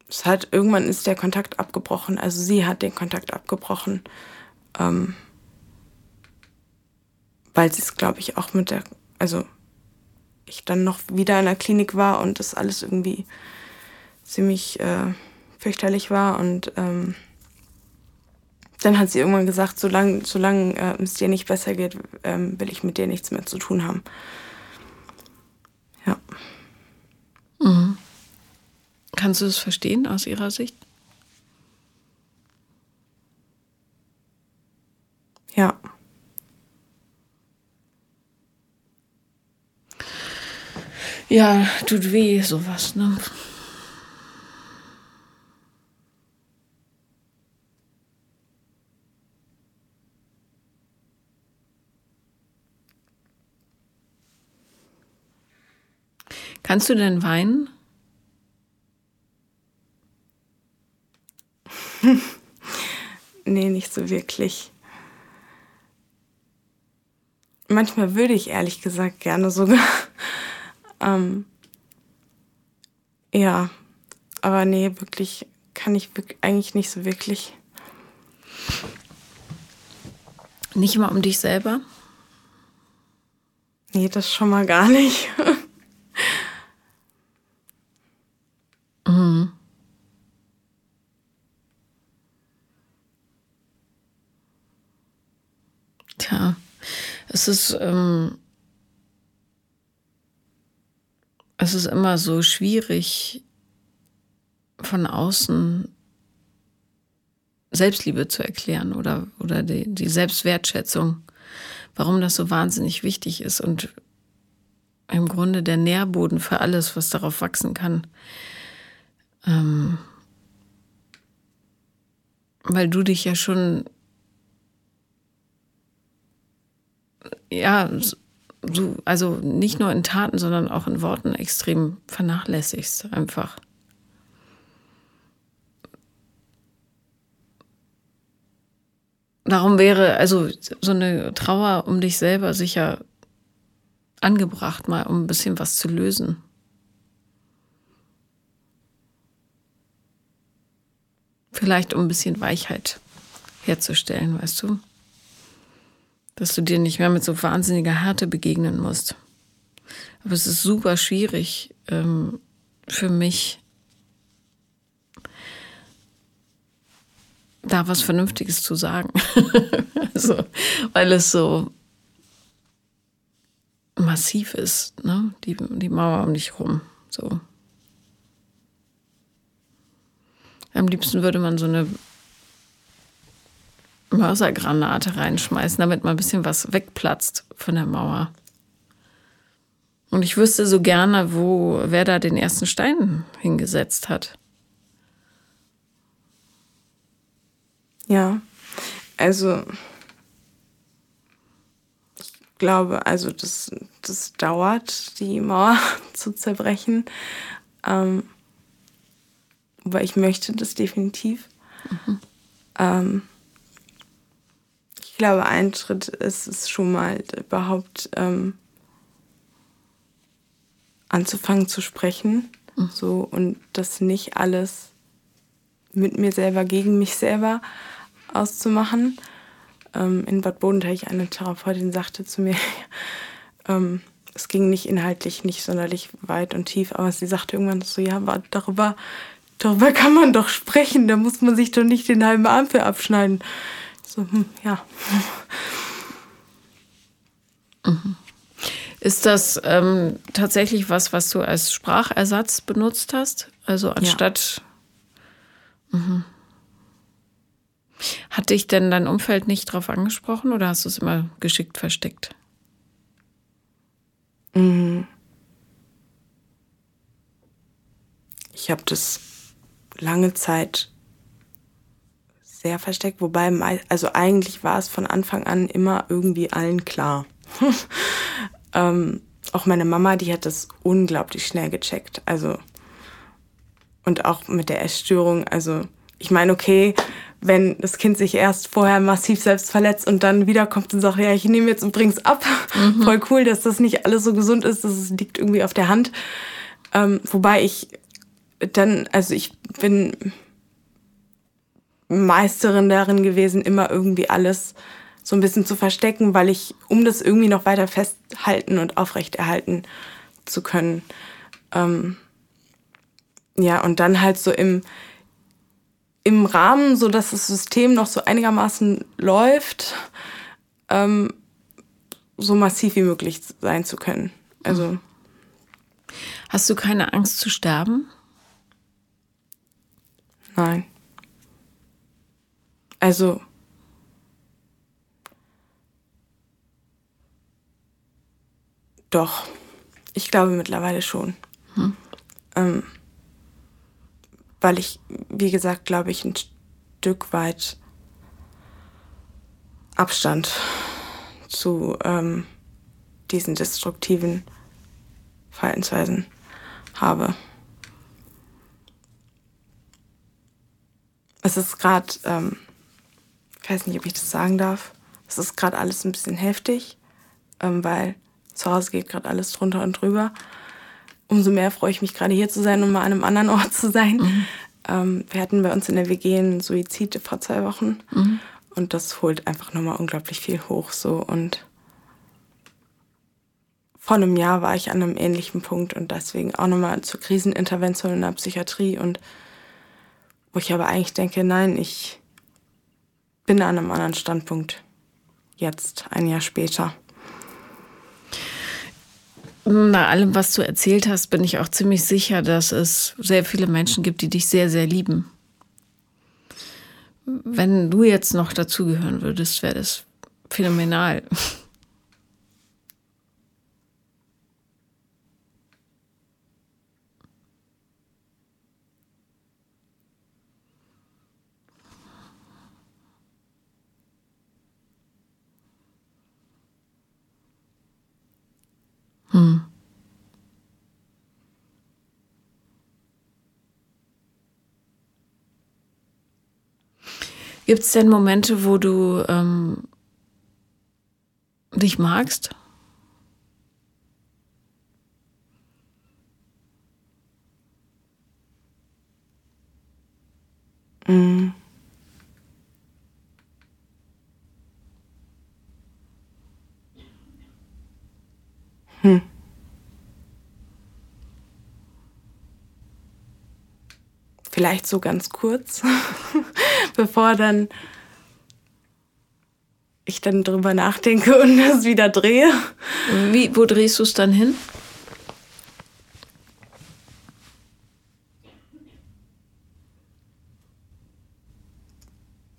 es hat, irgendwann ist der Kontakt abgebrochen. Also sie hat den Kontakt abgebrochen. Ähm, weil sie es, glaube ich, auch mit der, also ich dann noch wieder in der Klinik war und das alles irgendwie ziemlich äh, fürchterlich war. Und ähm, dann hat sie irgendwann gesagt, solange solang, äh, es dir nicht besser geht, ähm, will ich mit dir nichts mehr zu tun haben. Ja. Mhm. Kannst du es verstehen aus ihrer Sicht? Ja. Ja, tut weh, sowas, ne? Kannst du denn weinen? *laughs* nee, nicht so wirklich. Manchmal würde ich ehrlich gesagt gerne sogar. *laughs* ähm, ja, aber nee, wirklich kann ich eigentlich nicht so wirklich. Nicht mal um dich selber? Nee, das schon mal gar nicht. *laughs* mhm. Tja, es ist, ähm, es ist immer so schwierig, von außen Selbstliebe zu erklären oder, oder die, die Selbstwertschätzung, warum das so wahnsinnig wichtig ist und im Grunde der Nährboden für alles, was darauf wachsen kann. Ähm, weil du dich ja schon ja, so, also nicht nur in Taten, sondern auch in Worten extrem vernachlässigst einfach. Darum wäre also so eine Trauer um dich selber sicher angebracht, mal um ein bisschen was zu lösen. Vielleicht um ein bisschen Weichheit herzustellen, weißt du? Dass du dir nicht mehr mit so wahnsinniger Härte begegnen musst. Aber es ist super schwierig ähm, für mich, da was Vernünftiges zu sagen. *laughs* also, weil es so massiv ist, ne? Die, die Mauer um dich rum. So. Am liebsten würde man so eine Mörsergranate reinschmeißen, damit mal ein bisschen was wegplatzt von der Mauer. Und ich wüsste so gerne, wo, wer da den ersten Stein hingesetzt hat. Ja, also ich glaube, also das, das dauert, die Mauer *laughs* zu zerbrechen. Ähm, aber ich möchte das definitiv. Mhm. Ähm, glaube, ein Schritt ist es schon mal überhaupt ähm, anzufangen zu sprechen. Mhm. So und das nicht alles mit mir selber, gegen mich selber auszumachen. Ähm, in Bad Bodenteich eine Therapeutin sagte zu mir, *laughs* ähm, es ging nicht inhaltlich nicht sonderlich weit und tief, aber sie sagte irgendwann so, ja, darüber, darüber kann man doch sprechen, da muss man sich doch nicht den halben Arm für abschneiden. So, hm, ja. Mhm. Ist das ähm, tatsächlich was, was du als Sprachersatz benutzt hast? Also anstatt. Ja. Mhm. Hat dich denn dein Umfeld nicht darauf angesprochen oder hast du es immer geschickt versteckt? Mhm. Ich habe das lange Zeit sehr versteckt, wobei, also eigentlich war es von Anfang an immer irgendwie allen klar. *laughs* ähm, auch meine Mama, die hat das unglaublich schnell gecheckt. Also, und auch mit der Essstörung, also, ich meine, okay, wenn das Kind sich erst vorher massiv selbst verletzt und dann wiederkommt und sagt, ja, ich nehme jetzt und bring's ab. Mhm. *laughs* Voll cool, dass das nicht alles so gesund ist, das liegt irgendwie auf der Hand. Ähm, wobei ich dann, also ich bin Meisterin darin gewesen, immer irgendwie alles so ein bisschen zu verstecken, weil ich, um das irgendwie noch weiter festhalten und aufrechterhalten zu können. Ähm, ja, und dann halt so im, im Rahmen, so dass das System noch so einigermaßen läuft, ähm, so massiv wie möglich sein zu können. Also. Hast du keine Angst zu sterben? Nein. Also. Doch. Ich glaube mittlerweile schon. Hm. Ähm, weil ich, wie gesagt, glaube ich, ein Stück weit Abstand zu ähm, diesen destruktiven Verhaltensweisen habe. Es ist gerade, ähm, weiß nicht, ob ich das sagen darf, es ist gerade alles ein bisschen heftig, ähm, weil zu Hause geht gerade alles drunter und drüber umso mehr freue ich mich gerade hier zu sein und mal an einem anderen Ort *laughs* zu sein. Mhm. Ähm, wir hatten bei uns in der WG einen Suizid vor zwei Wochen mhm. und das holt einfach nochmal unglaublich viel hoch so und vor einem Jahr war ich an einem ähnlichen Punkt und deswegen auch nochmal zur Krisenintervention in der Psychiatrie und wo ich aber eigentlich denke, nein, ich bin an einem anderen Standpunkt jetzt, ein Jahr später. Nach allem, was du erzählt hast, bin ich auch ziemlich sicher, dass es sehr viele Menschen gibt, die dich sehr, sehr lieben. Wenn du jetzt noch dazugehören würdest, wäre das phänomenal. Gibt es denn Momente, wo du ähm, dich magst? Mhm. Hm. Vielleicht so ganz kurz, *laughs* bevor dann ich dann drüber nachdenke und das wieder drehe. Wie, wo drehst du es dann hin?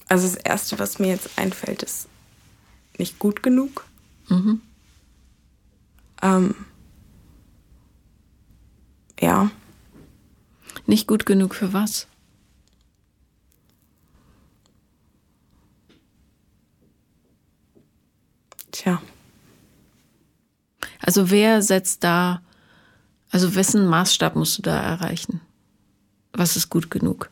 Also das Erste, was mir jetzt einfällt, ist nicht gut genug. Mhm. Ähm, ja. Nicht gut genug für was? Tja. Also wer setzt da, also wessen Maßstab musst du da erreichen? Was ist gut genug?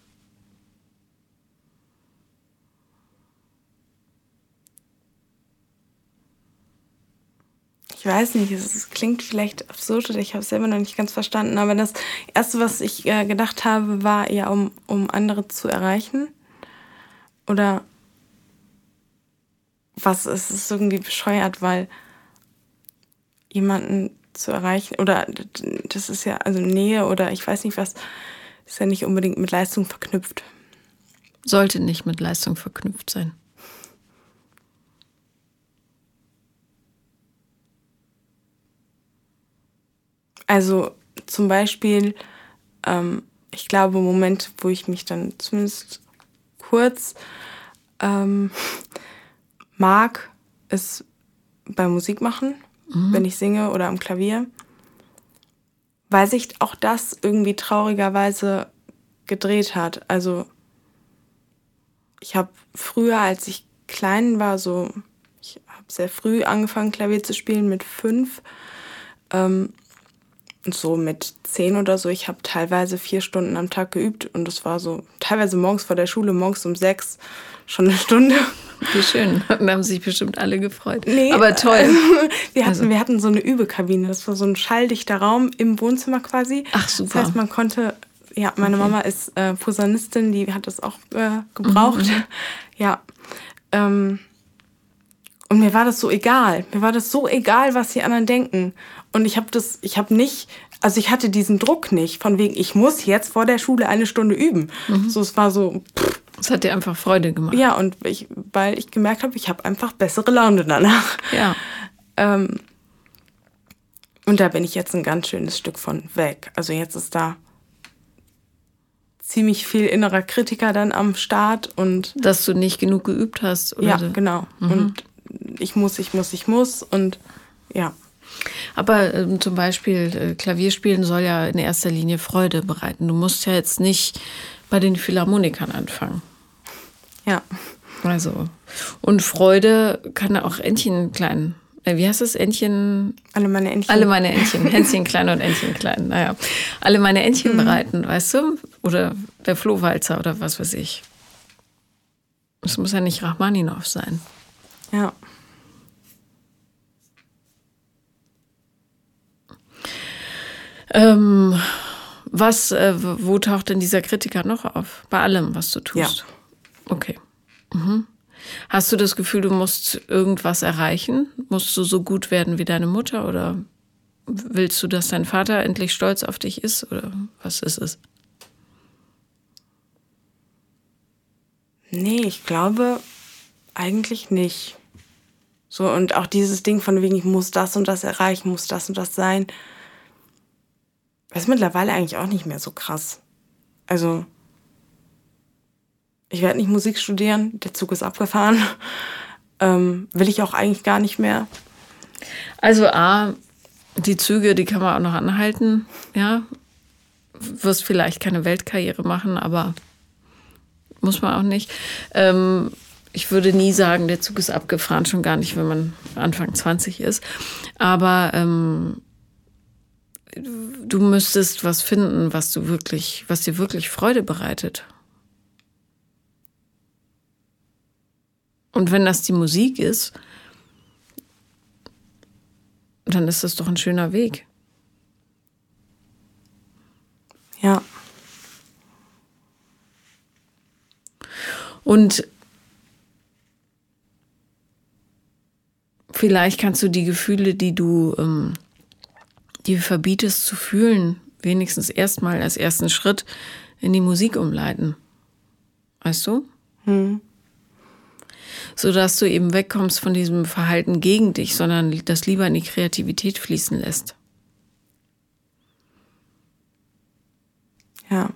Ich weiß nicht, es klingt vielleicht absurd oder ich habe es selber noch nicht ganz verstanden, aber das Erste, was ich äh, gedacht habe, war ja, um, um andere zu erreichen. Oder was ist es irgendwie bescheuert, weil jemanden zu erreichen, oder das ist ja, also Nähe oder ich weiß nicht was, ist ja nicht unbedingt mit Leistung verknüpft. Sollte nicht mit Leistung verknüpft sein. Also zum Beispiel, ähm, ich glaube, Momente, wo ich mich dann zumindest kurz ähm, mag, ist beim Musik machen, mhm. wenn ich singe oder am Klavier, weil sich auch das irgendwie traurigerweise gedreht hat. Also ich habe früher, als ich klein war, so, ich habe sehr früh angefangen, Klavier zu spielen mit fünf. Ähm, so mit zehn oder so, ich habe teilweise vier Stunden am Tag geübt und es war so teilweise morgens vor der Schule, morgens um sechs, schon eine Stunde. Wie schön. *laughs* Da haben sich bestimmt alle gefreut. Nee, aber toll. Also, *laughs* wir, hatten, also. wir hatten so eine Übekabine. Das war so ein schalldichter Raum im Wohnzimmer quasi. Ach, super. Das heißt, man konnte, ja, meine okay. Mama ist äh, Posaunistin, die hat das auch äh, gebraucht. Mhm. *laughs* Ja. Ähm, und mir war das so egal. Mir war das so egal, was die anderen denken. Und ich habe das, ich habe nicht, also ich hatte diesen Druck nicht, von wegen, ich muss jetzt vor der Schule eine Stunde üben. Mhm. So, es war so. Es hat dir einfach Freude gemacht. Ja, und ich, weil ich gemerkt habe, ich habe einfach bessere Laune danach. Ja. Ähm, und da bin ich jetzt ein ganz schönes Stück von weg. Also jetzt ist da ziemlich viel innerer Kritiker dann am Start und. Dass du nicht genug geübt hast, oder? Ja, genau. Mhm. Und ich muss, ich muss, ich muss und ja. Aber äh, zum Beispiel äh, Klavierspielen soll ja in erster Linie Freude bereiten. Du musst ja jetzt nicht bei den Philharmonikern anfangen. Ja. Also. Und Freude kann auch Entchen klein. Äh, wie heißt das? Entchen. Alle meine Entchen. Alle meine Entchen. Hänschen klein und Entchen klein. Naja. Alle meine Entchen mhm. bereiten, weißt du? Oder der Flohwalzer oder was weiß ich. Es muss ja nicht Rachmaninow sein. Ja. Ähm, was, äh, wo taucht denn dieser Kritiker noch auf? Bei allem, was du tust? Ja. Okay. Mhm. Hast du das Gefühl, du musst irgendwas erreichen? Musst du so gut werden wie deine Mutter oder willst du, dass dein Vater endlich stolz auf dich ist oder was ist es? Nee, ich glaube eigentlich nicht. So, und auch dieses Ding von wegen, ich muss das und das erreichen, muss das und das sein. Das ist mittlerweile eigentlich auch nicht mehr so krass. Also, ich werde nicht Musik studieren, der Zug ist abgefahren. *laughs* Ähm, will ich auch eigentlich gar nicht mehr. Also A, die Züge, die kann man auch noch anhalten, ja. Wirst vielleicht keine Weltkarriere machen, aber muss man auch nicht. Ähm, ich würde nie sagen, der Zug ist abgefahren, schon gar nicht, wenn man Anfang 20 ist. Aber ähm, du müsstest was finden, was du wirklich, was dir wirklich Freude bereitet. Und wenn das die Musik ist, dann ist das doch ein schöner Weg. Ja. Und vielleicht kannst du die Gefühle, die du ähm, die verbietest zu fühlen, wenigstens erstmal als ersten Schritt in die Musik umleiten. Weißt du? Hm. So dass du eben wegkommst von diesem Verhalten gegen dich, sondern das lieber in die Kreativität fließen lässt. Ja.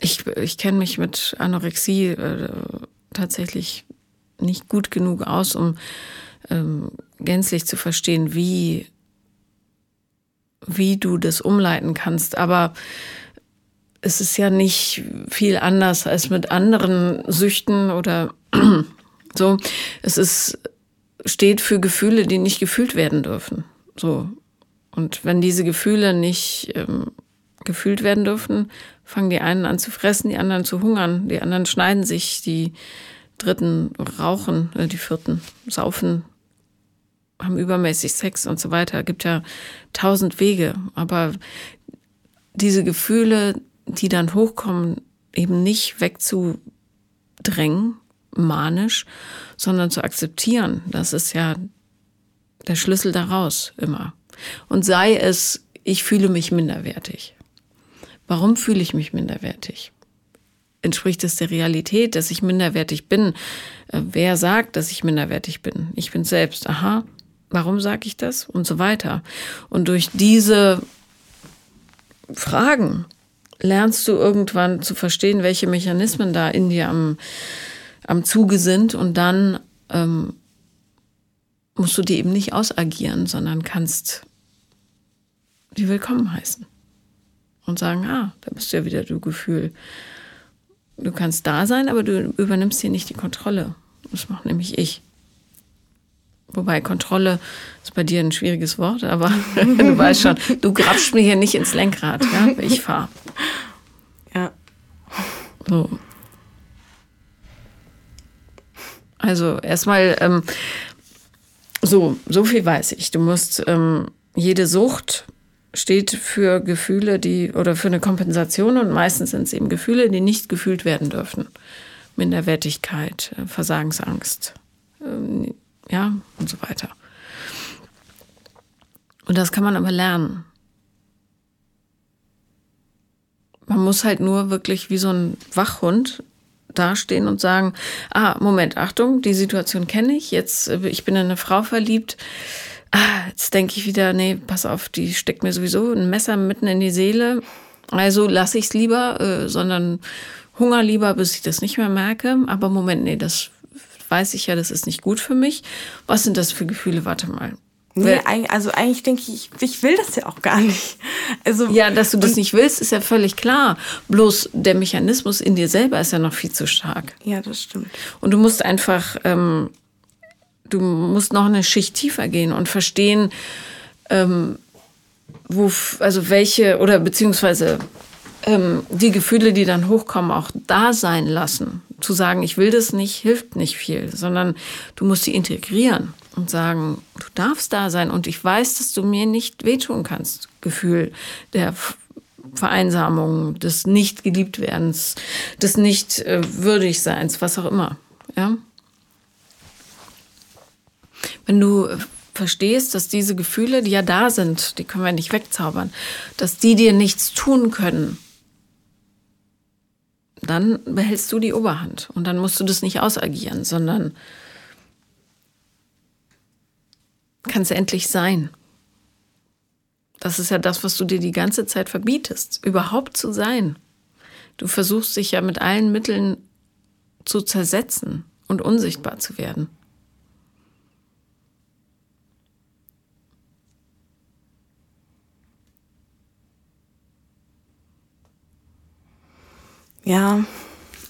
Ich, ich kenne mich mit Anorexie äh, tatsächlich nicht gut genug aus, um ähm, gänzlich zu verstehen, wie, wie du das umleiten kannst. Aber es ist ja nicht viel anders als mit anderen Süchten oder *clears throat* so. Es ist, steht für Gefühle, die nicht gefühlt werden dürfen. So. Und wenn diese Gefühle nicht ähm, gefühlt werden dürfen, fangen die einen an zu fressen, die anderen zu hungern, die anderen schneiden sich, die dritten rauchen, äh, die vierten saufen, haben übermäßig Sex und so weiter. Gibt ja tausend Wege. Aber diese Gefühle, die dann hochkommen, eben nicht wegzudrängen, manisch, sondern zu akzeptieren. Das ist ja der Schlüssel daraus immer. Und sei es, ich fühle mich minderwertig. Warum fühle ich mich minderwertig? Entspricht es der Realität, dass ich minderwertig bin? Äh, wer sagt, dass ich minderwertig bin? Ich bin selbst. Aha, warum sage ich das und so weiter. Und durch diese Fragen lernst du irgendwann zu verstehen, welche Mechanismen da in dir am, am Zuge sind und dann ähm, musst du die eben nicht ausagieren, sondern kannst die willkommen heißen. und sagen, ah, da bist du ja wieder du Gefühl. Du kannst da sein, aber du übernimmst hier nicht die Kontrolle. Das macht nämlich ich. Wobei Kontrolle ist bei dir ein schwieriges Wort, aber *laughs* du weißt schon, du grabst mir hier nicht ins Lenkrad, ja, ich fahre. Ja. So. Also erstmal, ähm, so, so viel weiß ich. Du musst ähm, jede Sucht steht für Gefühle, die oder für eine Kompensation und meistens sind es eben Gefühle, die nicht gefühlt werden dürfen. Minderwertigkeit, äh, Versagensangst, ähm, ja, und so weiter. Und das kann man aber lernen. Man muss halt nur wirklich wie so ein Wachhund dastehen und sagen, ah, Moment, Achtung, die Situation kenne ich, jetzt, äh, ich bin in eine Frau verliebt, ah, jetzt denke ich wieder, nee, pass auf, die steckt mir sowieso ein Messer mitten in die Seele. Also lasse ich es lieber, äh, sondern Hunger lieber, bis ich das nicht mehr merke. Aber Moment, nee, das weiß ich ja, das ist nicht gut für mich. Was sind das für Gefühle? Warte mal. Nee, also eigentlich denke ich, ich will das ja auch gar nicht. Also, ja, dass du das nicht willst, ist ja völlig klar. Bloß der Mechanismus in dir selber ist ja noch viel zu stark. Ja, das stimmt. Und du musst einfach ähm, du musst noch eine Schicht tiefer gehen und verstehen, ähm, wo, also welche oder beziehungsweise ähm, die Gefühle, die dann hochkommen, auch da sein lassen. Zu sagen, ich will das nicht, hilft nicht viel, sondern du musst sie integrieren und sagen, du darfst da sein und ich weiß, dass du mir nicht wehtun kannst. Gefühl der Vereinsamung, des nicht geliebt werdens, des nicht äh, würdig seins, was auch immer. Ja. Wenn du verstehst, dass diese Gefühle, die ja da sind, die können wir nicht wegzaubern, dass die dir nichts tun können, dann behältst du die Oberhand und dann musst du das nicht ausagieren, sondern kannst endlich sein. Das ist ja das, was du dir die ganze Zeit verbietest, überhaupt zu sein. Du versuchst dich ja mit allen Mitteln zu zersetzen und unsichtbar zu werden. Ja,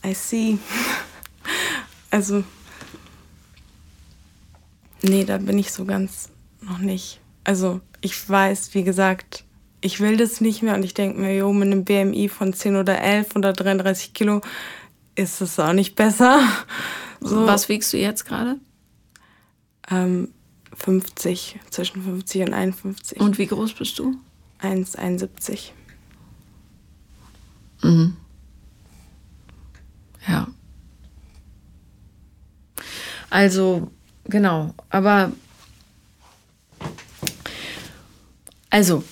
I see. *laughs* Also, nee, da bin ich so ganz noch nicht. Also, ich weiß, wie gesagt, ich will das nicht mehr und ich denke mir, jo, mit einem BMI von 10 oder 11 oder 33 Kilo ist es auch nicht besser. *laughs* So. Was wiegst du jetzt gerade? Ähm, 50, zwischen 50 und 51. Und wie groß bist du? 1,71. Mhm. Ja. Also, genau. Aber, also,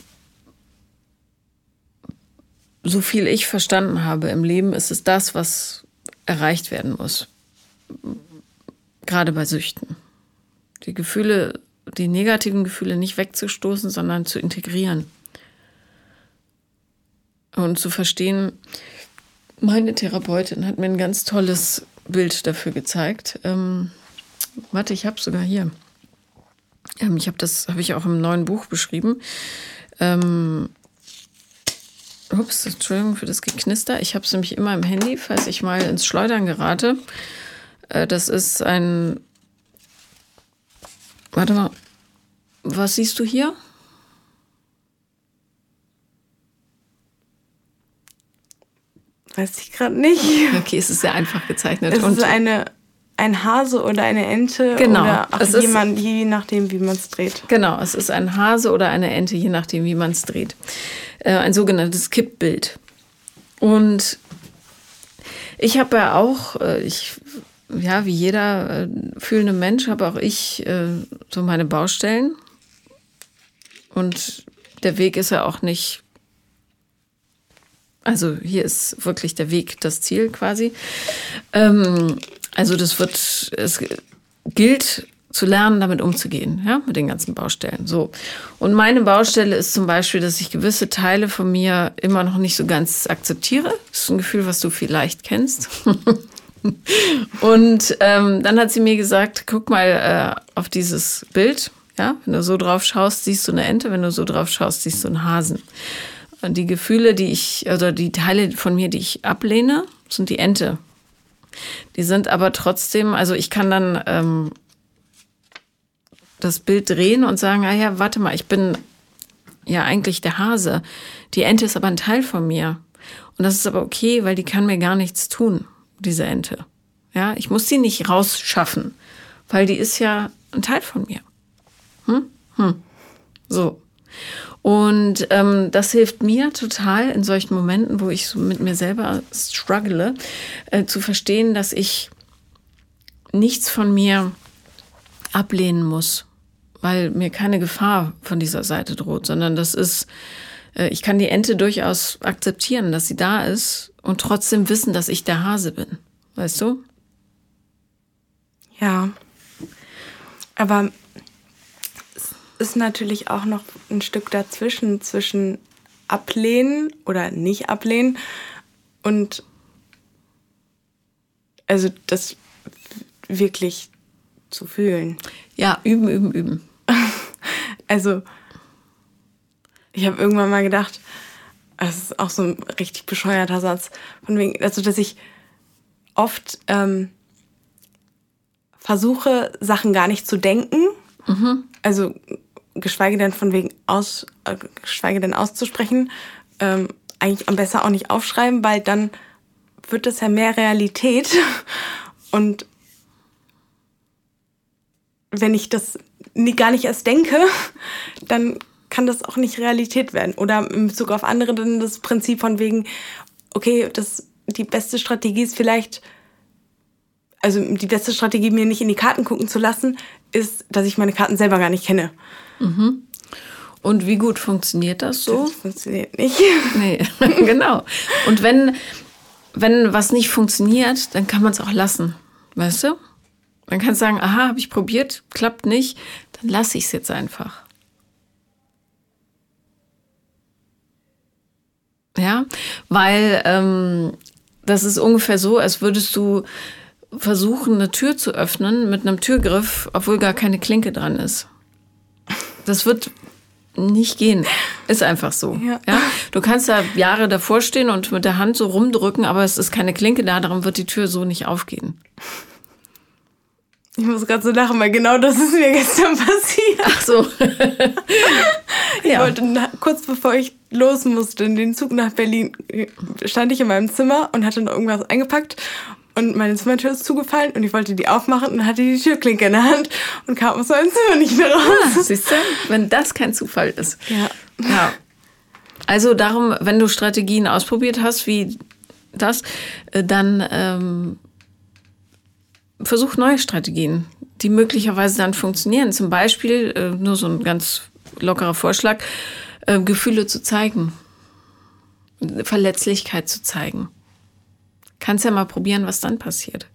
so viel ich verstanden habe im Leben, ist es das, was erreicht werden muss. Gerade bei Süchten. Die Gefühle, die negativen Gefühle nicht wegzustoßen, sondern zu integrieren. Und zu verstehen, meine Therapeutin hat mir ein ganz tolles Bild dafür gezeigt. Ähm, warte, ich habe sogar hier. Ähm, ich habe das habe ich auch im neuen Buch beschrieben. Ähm, ups, Entschuldigung für das Geknister. Ich habe es nämlich immer im Handy, falls ich mal ins Schleudern gerate. Äh, das ist ein. Warte mal. Was siehst du hier? Weiß ich gerade nicht. Okay, es ist sehr einfach gezeichnet. Es ist eine, ein Hase oder eine Ente genau, oder es jemand, ist, je nachdem, wie man es dreht. Genau, es ist ein Hase oder eine Ente, je nachdem, wie man es dreht. Äh, ein sogenanntes Kippbild. Und ich habe ja auch, äh, ich, ja, wie jeder äh, fühlende Mensch, habe auch ich äh, so meine Baustellen. Und der Weg ist ja auch nicht also hier ist wirklich der Weg das Ziel quasi. Ähm, also das wird, es gilt zu lernen, damit umzugehen, ja, mit den ganzen Baustellen. So. Und meine Baustelle ist zum Beispiel, dass ich gewisse Teile von mir immer noch nicht so ganz akzeptiere. Das ist ein Gefühl, was du vielleicht kennst. *laughs* Und ähm, dann hat sie mir gesagt, guck mal äh, auf dieses Bild. Ja, wenn du so drauf schaust, siehst du eine Ente. Wenn du so drauf schaust, siehst du einen Hasen. Die Gefühle, die ich, also die Teile von mir, die ich ablehne, sind die Ente. Die sind aber trotzdem, also ich kann dann ähm, das Bild drehen und sagen, ah ja, warte mal, ich bin ja eigentlich der Hase. Die Ente ist aber ein Teil von mir. Und das ist aber okay, weil die kann mir gar nichts tun, diese Ente. Ja, ich muss sie nicht rausschaffen, weil die ist ja ein Teil von mir. Hm? Hm. So. Und ähm, das hilft mir total in solchen Momenten, wo ich so mit mir selber struggle, äh, zu verstehen, dass ich nichts von mir ablehnen muss, weil mir keine Gefahr von dieser Seite droht, sondern das ist, äh, ich kann die Ente durchaus akzeptieren, dass sie da ist und trotzdem wissen, dass ich der Hase bin. Weißt du? Ja. Aber ist natürlich auch noch ein Stück dazwischen, zwischen ablehnen oder nicht ablehnen und also das wirklich zu fühlen. Ja, üben, üben, üben. *laughs* also ich habe irgendwann mal gedacht, das ist auch so ein richtig bescheuerter Satz, von wegen, also dass ich oft ähm, versuche, Sachen gar nicht zu denken. Mhm. Also geschweige denn von wegen aus, äh, geschweige denn auszusprechen, ähm, eigentlich am besten auch nicht aufschreiben, weil dann wird das ja mehr Realität. *laughs* Und wenn ich das nie, gar nicht erst denke, *laughs* dann kann das auch nicht Realität werden. Oder in Bezug auf andere dann das Prinzip von wegen, okay, das, die beste Strategie ist vielleicht, also die beste Strategie, mir nicht in die Karten gucken zu lassen, ist, dass ich meine Karten selber gar nicht kenne. Mhm. Und wie gut funktioniert das so? Das funktioniert nicht. *laughs* Nee, *laughs* genau. Und wenn, wenn was nicht funktioniert, dann kann man es auch lassen. Weißt du? Man kann sagen, aha, habe ich probiert, klappt nicht, dann lasse ich es jetzt einfach. Ja, weil ähm, das ist ungefähr so, als würdest du versuchen, eine Tür zu öffnen mit einem Türgriff, obwohl gar keine Klinke dran ist. Das wird nicht gehen. Ist einfach so. Ja. ja. Du kannst da Jahre davor stehen und mit der Hand so rumdrücken, aber es ist keine Klinke da, darum wird die Tür so nicht aufgehen. Ich muss gerade so lachen, weil genau das ist mir gestern *laughs* passiert. Ach so. *laughs* ich ja. wollte, kurz bevor ich los musste in den Zug nach Berlin, stand ich in meinem Zimmer und hatte noch irgendwas eingepackt und meine Zimmertür ist zugefallen und ich wollte die aufmachen und hatte die Türklinke in der Hand und kam aus meinem Zimmer nicht mehr raus. Ja, siehst du, wenn das kein Zufall ist. Ja. Ja. Also darum, wenn du Strategien ausprobiert hast, wie das, äh, dann ähm, versuch neue Strategien, die möglicherweise dann funktionieren. Zum Beispiel, äh, nur so ein ganz lockerer Vorschlag, äh, Gefühle zu zeigen, Verletzlichkeit zu zeigen. Kannst ja mal probieren, was dann passiert.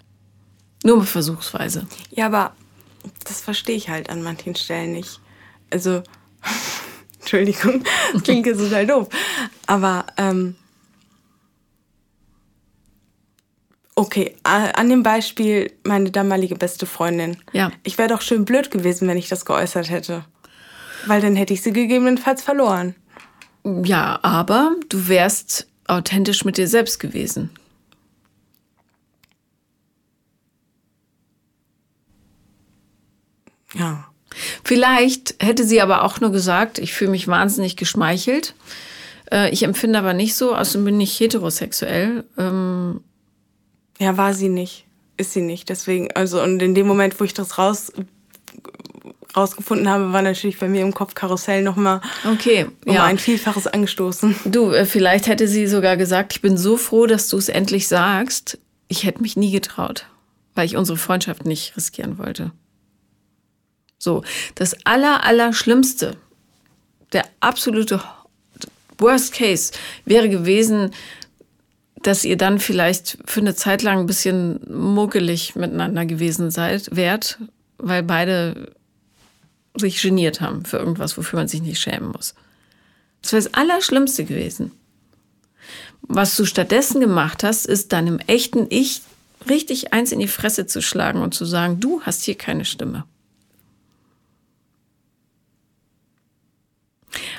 Nur mal versuchsweise. Ja, aber das verstehe ich halt an manchen Stellen nicht. Also, *laughs* Entschuldigung, das klingt jetzt total doof. Aber ähm, Okay, an dem Beispiel meine damalige beste Freundin. Ja. Ich wäre doch schön blöd gewesen, wenn ich das geäußert hätte. Weil dann hätte ich sie gegebenenfalls verloren. Ja, aber du wärst authentisch mit dir selbst gewesen. Ja. Vielleicht hätte sie aber auch nur gesagt, ich fühle mich wahnsinnig geschmeichelt. Äh, ich empfinde aber nicht so, außerdem bin ich heterosexuell. Ähm, ja, war sie nicht. Ist sie nicht. Deswegen, also, und in dem Moment, wo ich das raus rausgefunden habe, war natürlich bei mir im Kopf Karussell nochmal okay, um ja. ein Vielfaches angestoßen. Du, äh, vielleicht hätte sie sogar gesagt, ich bin so froh, dass du es endlich sagst. Ich hätte mich nie getraut, weil ich unsere Freundschaft nicht riskieren wollte. So, das aller, aller Schlimmste, der absolute Worst Case wäre gewesen, dass ihr dann vielleicht für eine Zeit lang ein bisschen muckelig miteinander gewesen seid, wärt, weil beide sich geniert haben für irgendwas, wofür man sich nicht schämen muss. Das wäre das Allerschlimmste gewesen. Was du stattdessen gemacht hast, ist deinem echten Ich richtig eins in die Fresse zu schlagen und zu sagen, du hast hier keine Stimme.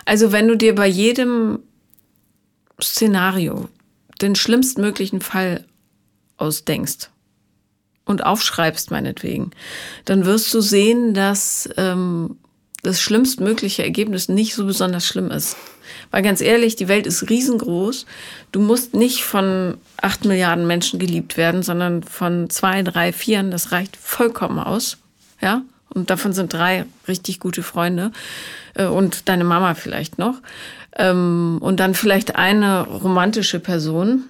Also wenn du dir bei jedem Szenario, den schlimmstmöglichen Fall ausdenkst und aufschreibst meinetwegen, dann wirst du sehen, dass ähm, das schlimmstmögliche Ergebnis nicht so besonders schlimm ist. Weil ganz ehrlich, die Welt ist riesengroß. Du musst nicht von acht Milliarden Menschen geliebt werden, sondern von zwei, drei, vieren. Das reicht vollkommen aus. Ja. Und davon sind drei richtig gute Freunde. Äh, und deine Mama vielleicht noch. Ähm, und dann vielleicht eine romantische Person.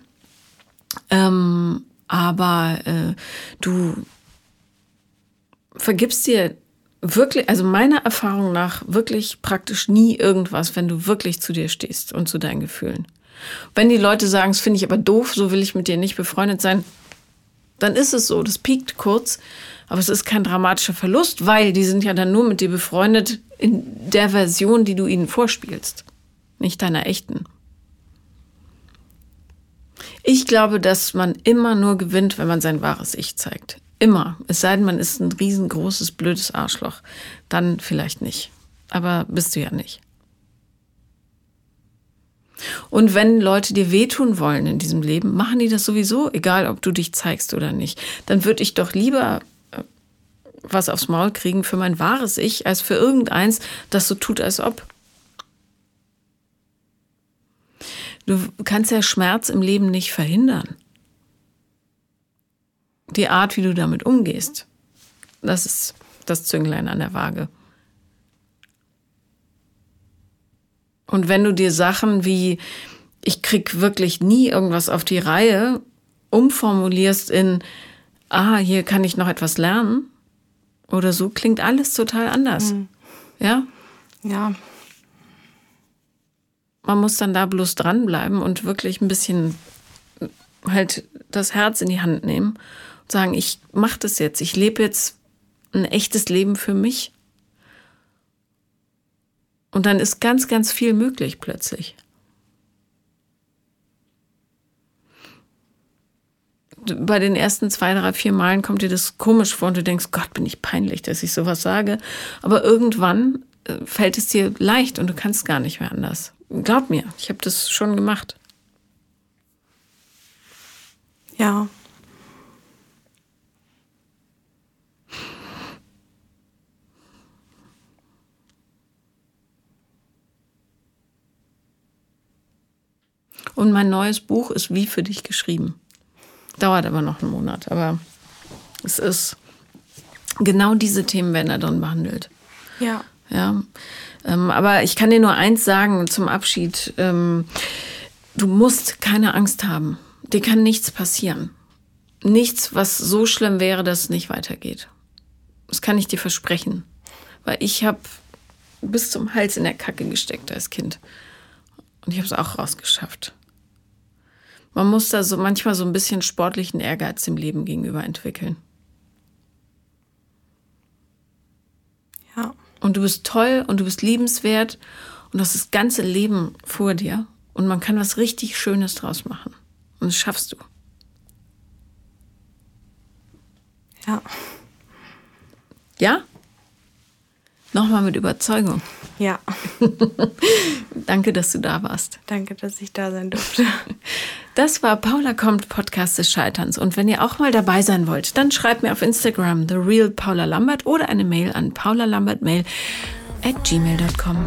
Ähm, aber äh, du vergibst dir wirklich, also meiner Erfahrung nach, wirklich praktisch nie irgendwas, wenn du wirklich zu dir stehst und zu deinen Gefühlen. Wenn die Leute sagen, das finde ich aber doof, so will ich mit dir nicht befreundet sein, dann ist es so, das piekt kurz, aber es ist kein dramatischer Verlust, weil die sind ja dann nur mit dir befreundet in der Version, die du ihnen vorspielst, nicht deiner echten. Ich glaube, dass man immer nur gewinnt, wenn man sein wahres Ich zeigt. Immer. Es sei denn, man ist ein riesengroßes, blödes Arschloch. Dann vielleicht nicht. Aber bist du ja nicht. Und wenn Leute dir wehtun wollen in diesem Leben, machen die das sowieso, egal ob du dich zeigst oder nicht. Dann würde ich doch lieber was aufs Maul kriegen für mein wahres Ich, als für irgendeins, das so tut, als ob. Du kannst ja Schmerz im Leben nicht verhindern die Art, wie du damit umgehst, das ist das Zünglein an der Waage. Und wenn du dir Sachen wie ich krieg wirklich nie irgendwas auf die Reihe umformulierst in ah, hier kann ich noch etwas lernen oder so klingt alles total anders. Mhm. Ja? Ja. Man muss dann da bloß dranbleiben und wirklich ein bisschen halt das Herz in die Hand nehmen sagen, ich mache das jetzt, ich lebe jetzt ein echtes Leben für mich. Und dann ist ganz, ganz viel möglich plötzlich. Bei den ersten zwei, drei, vier Malen kommt dir das komisch vor und du denkst, Gott, bin ich peinlich, dass ich sowas sage. Aber irgendwann äh, fällt es dir leicht und du kannst gar nicht mehr anders. Glaub mir, ich habe das schon gemacht. Ja, Und mein neues Buch ist wie für dich geschrieben. Dauert aber noch einen Monat, aber es ist genau diese Themen werden da drin behandelt. Ja. Ja. Ähm, aber ich kann dir nur eins sagen zum Abschied. Ähm, du musst keine Angst haben. Dir kann nichts passieren. Nichts, was so schlimm wäre, dass es nicht weitergeht. Das kann ich dir versprechen. Weil ich habe bis zum Hals in der Kacke gesteckt als Kind. Und ich habe es auch rausgeschafft. Man muss da so manchmal so ein bisschen sportlichen Ehrgeiz dem Leben gegenüber entwickeln. Ja. Und du bist toll und du bist liebenswert und das ist das ganze Leben vor dir und man kann was richtig Schönes draus machen. Und das schaffst du. Ja. Ja? Nochmal mit Überzeugung. Ja. *laughs* Danke, dass du da warst. Danke, dass ich da sein durfte. *laughs* Das war Paula kommt, Podcast des Scheiterns. Und wenn ihr auch mal dabei sein wollt, dann schreibt mir auf Instagram The Real Paula Lambert oder eine Mail an paulalambertmail at gmail.com.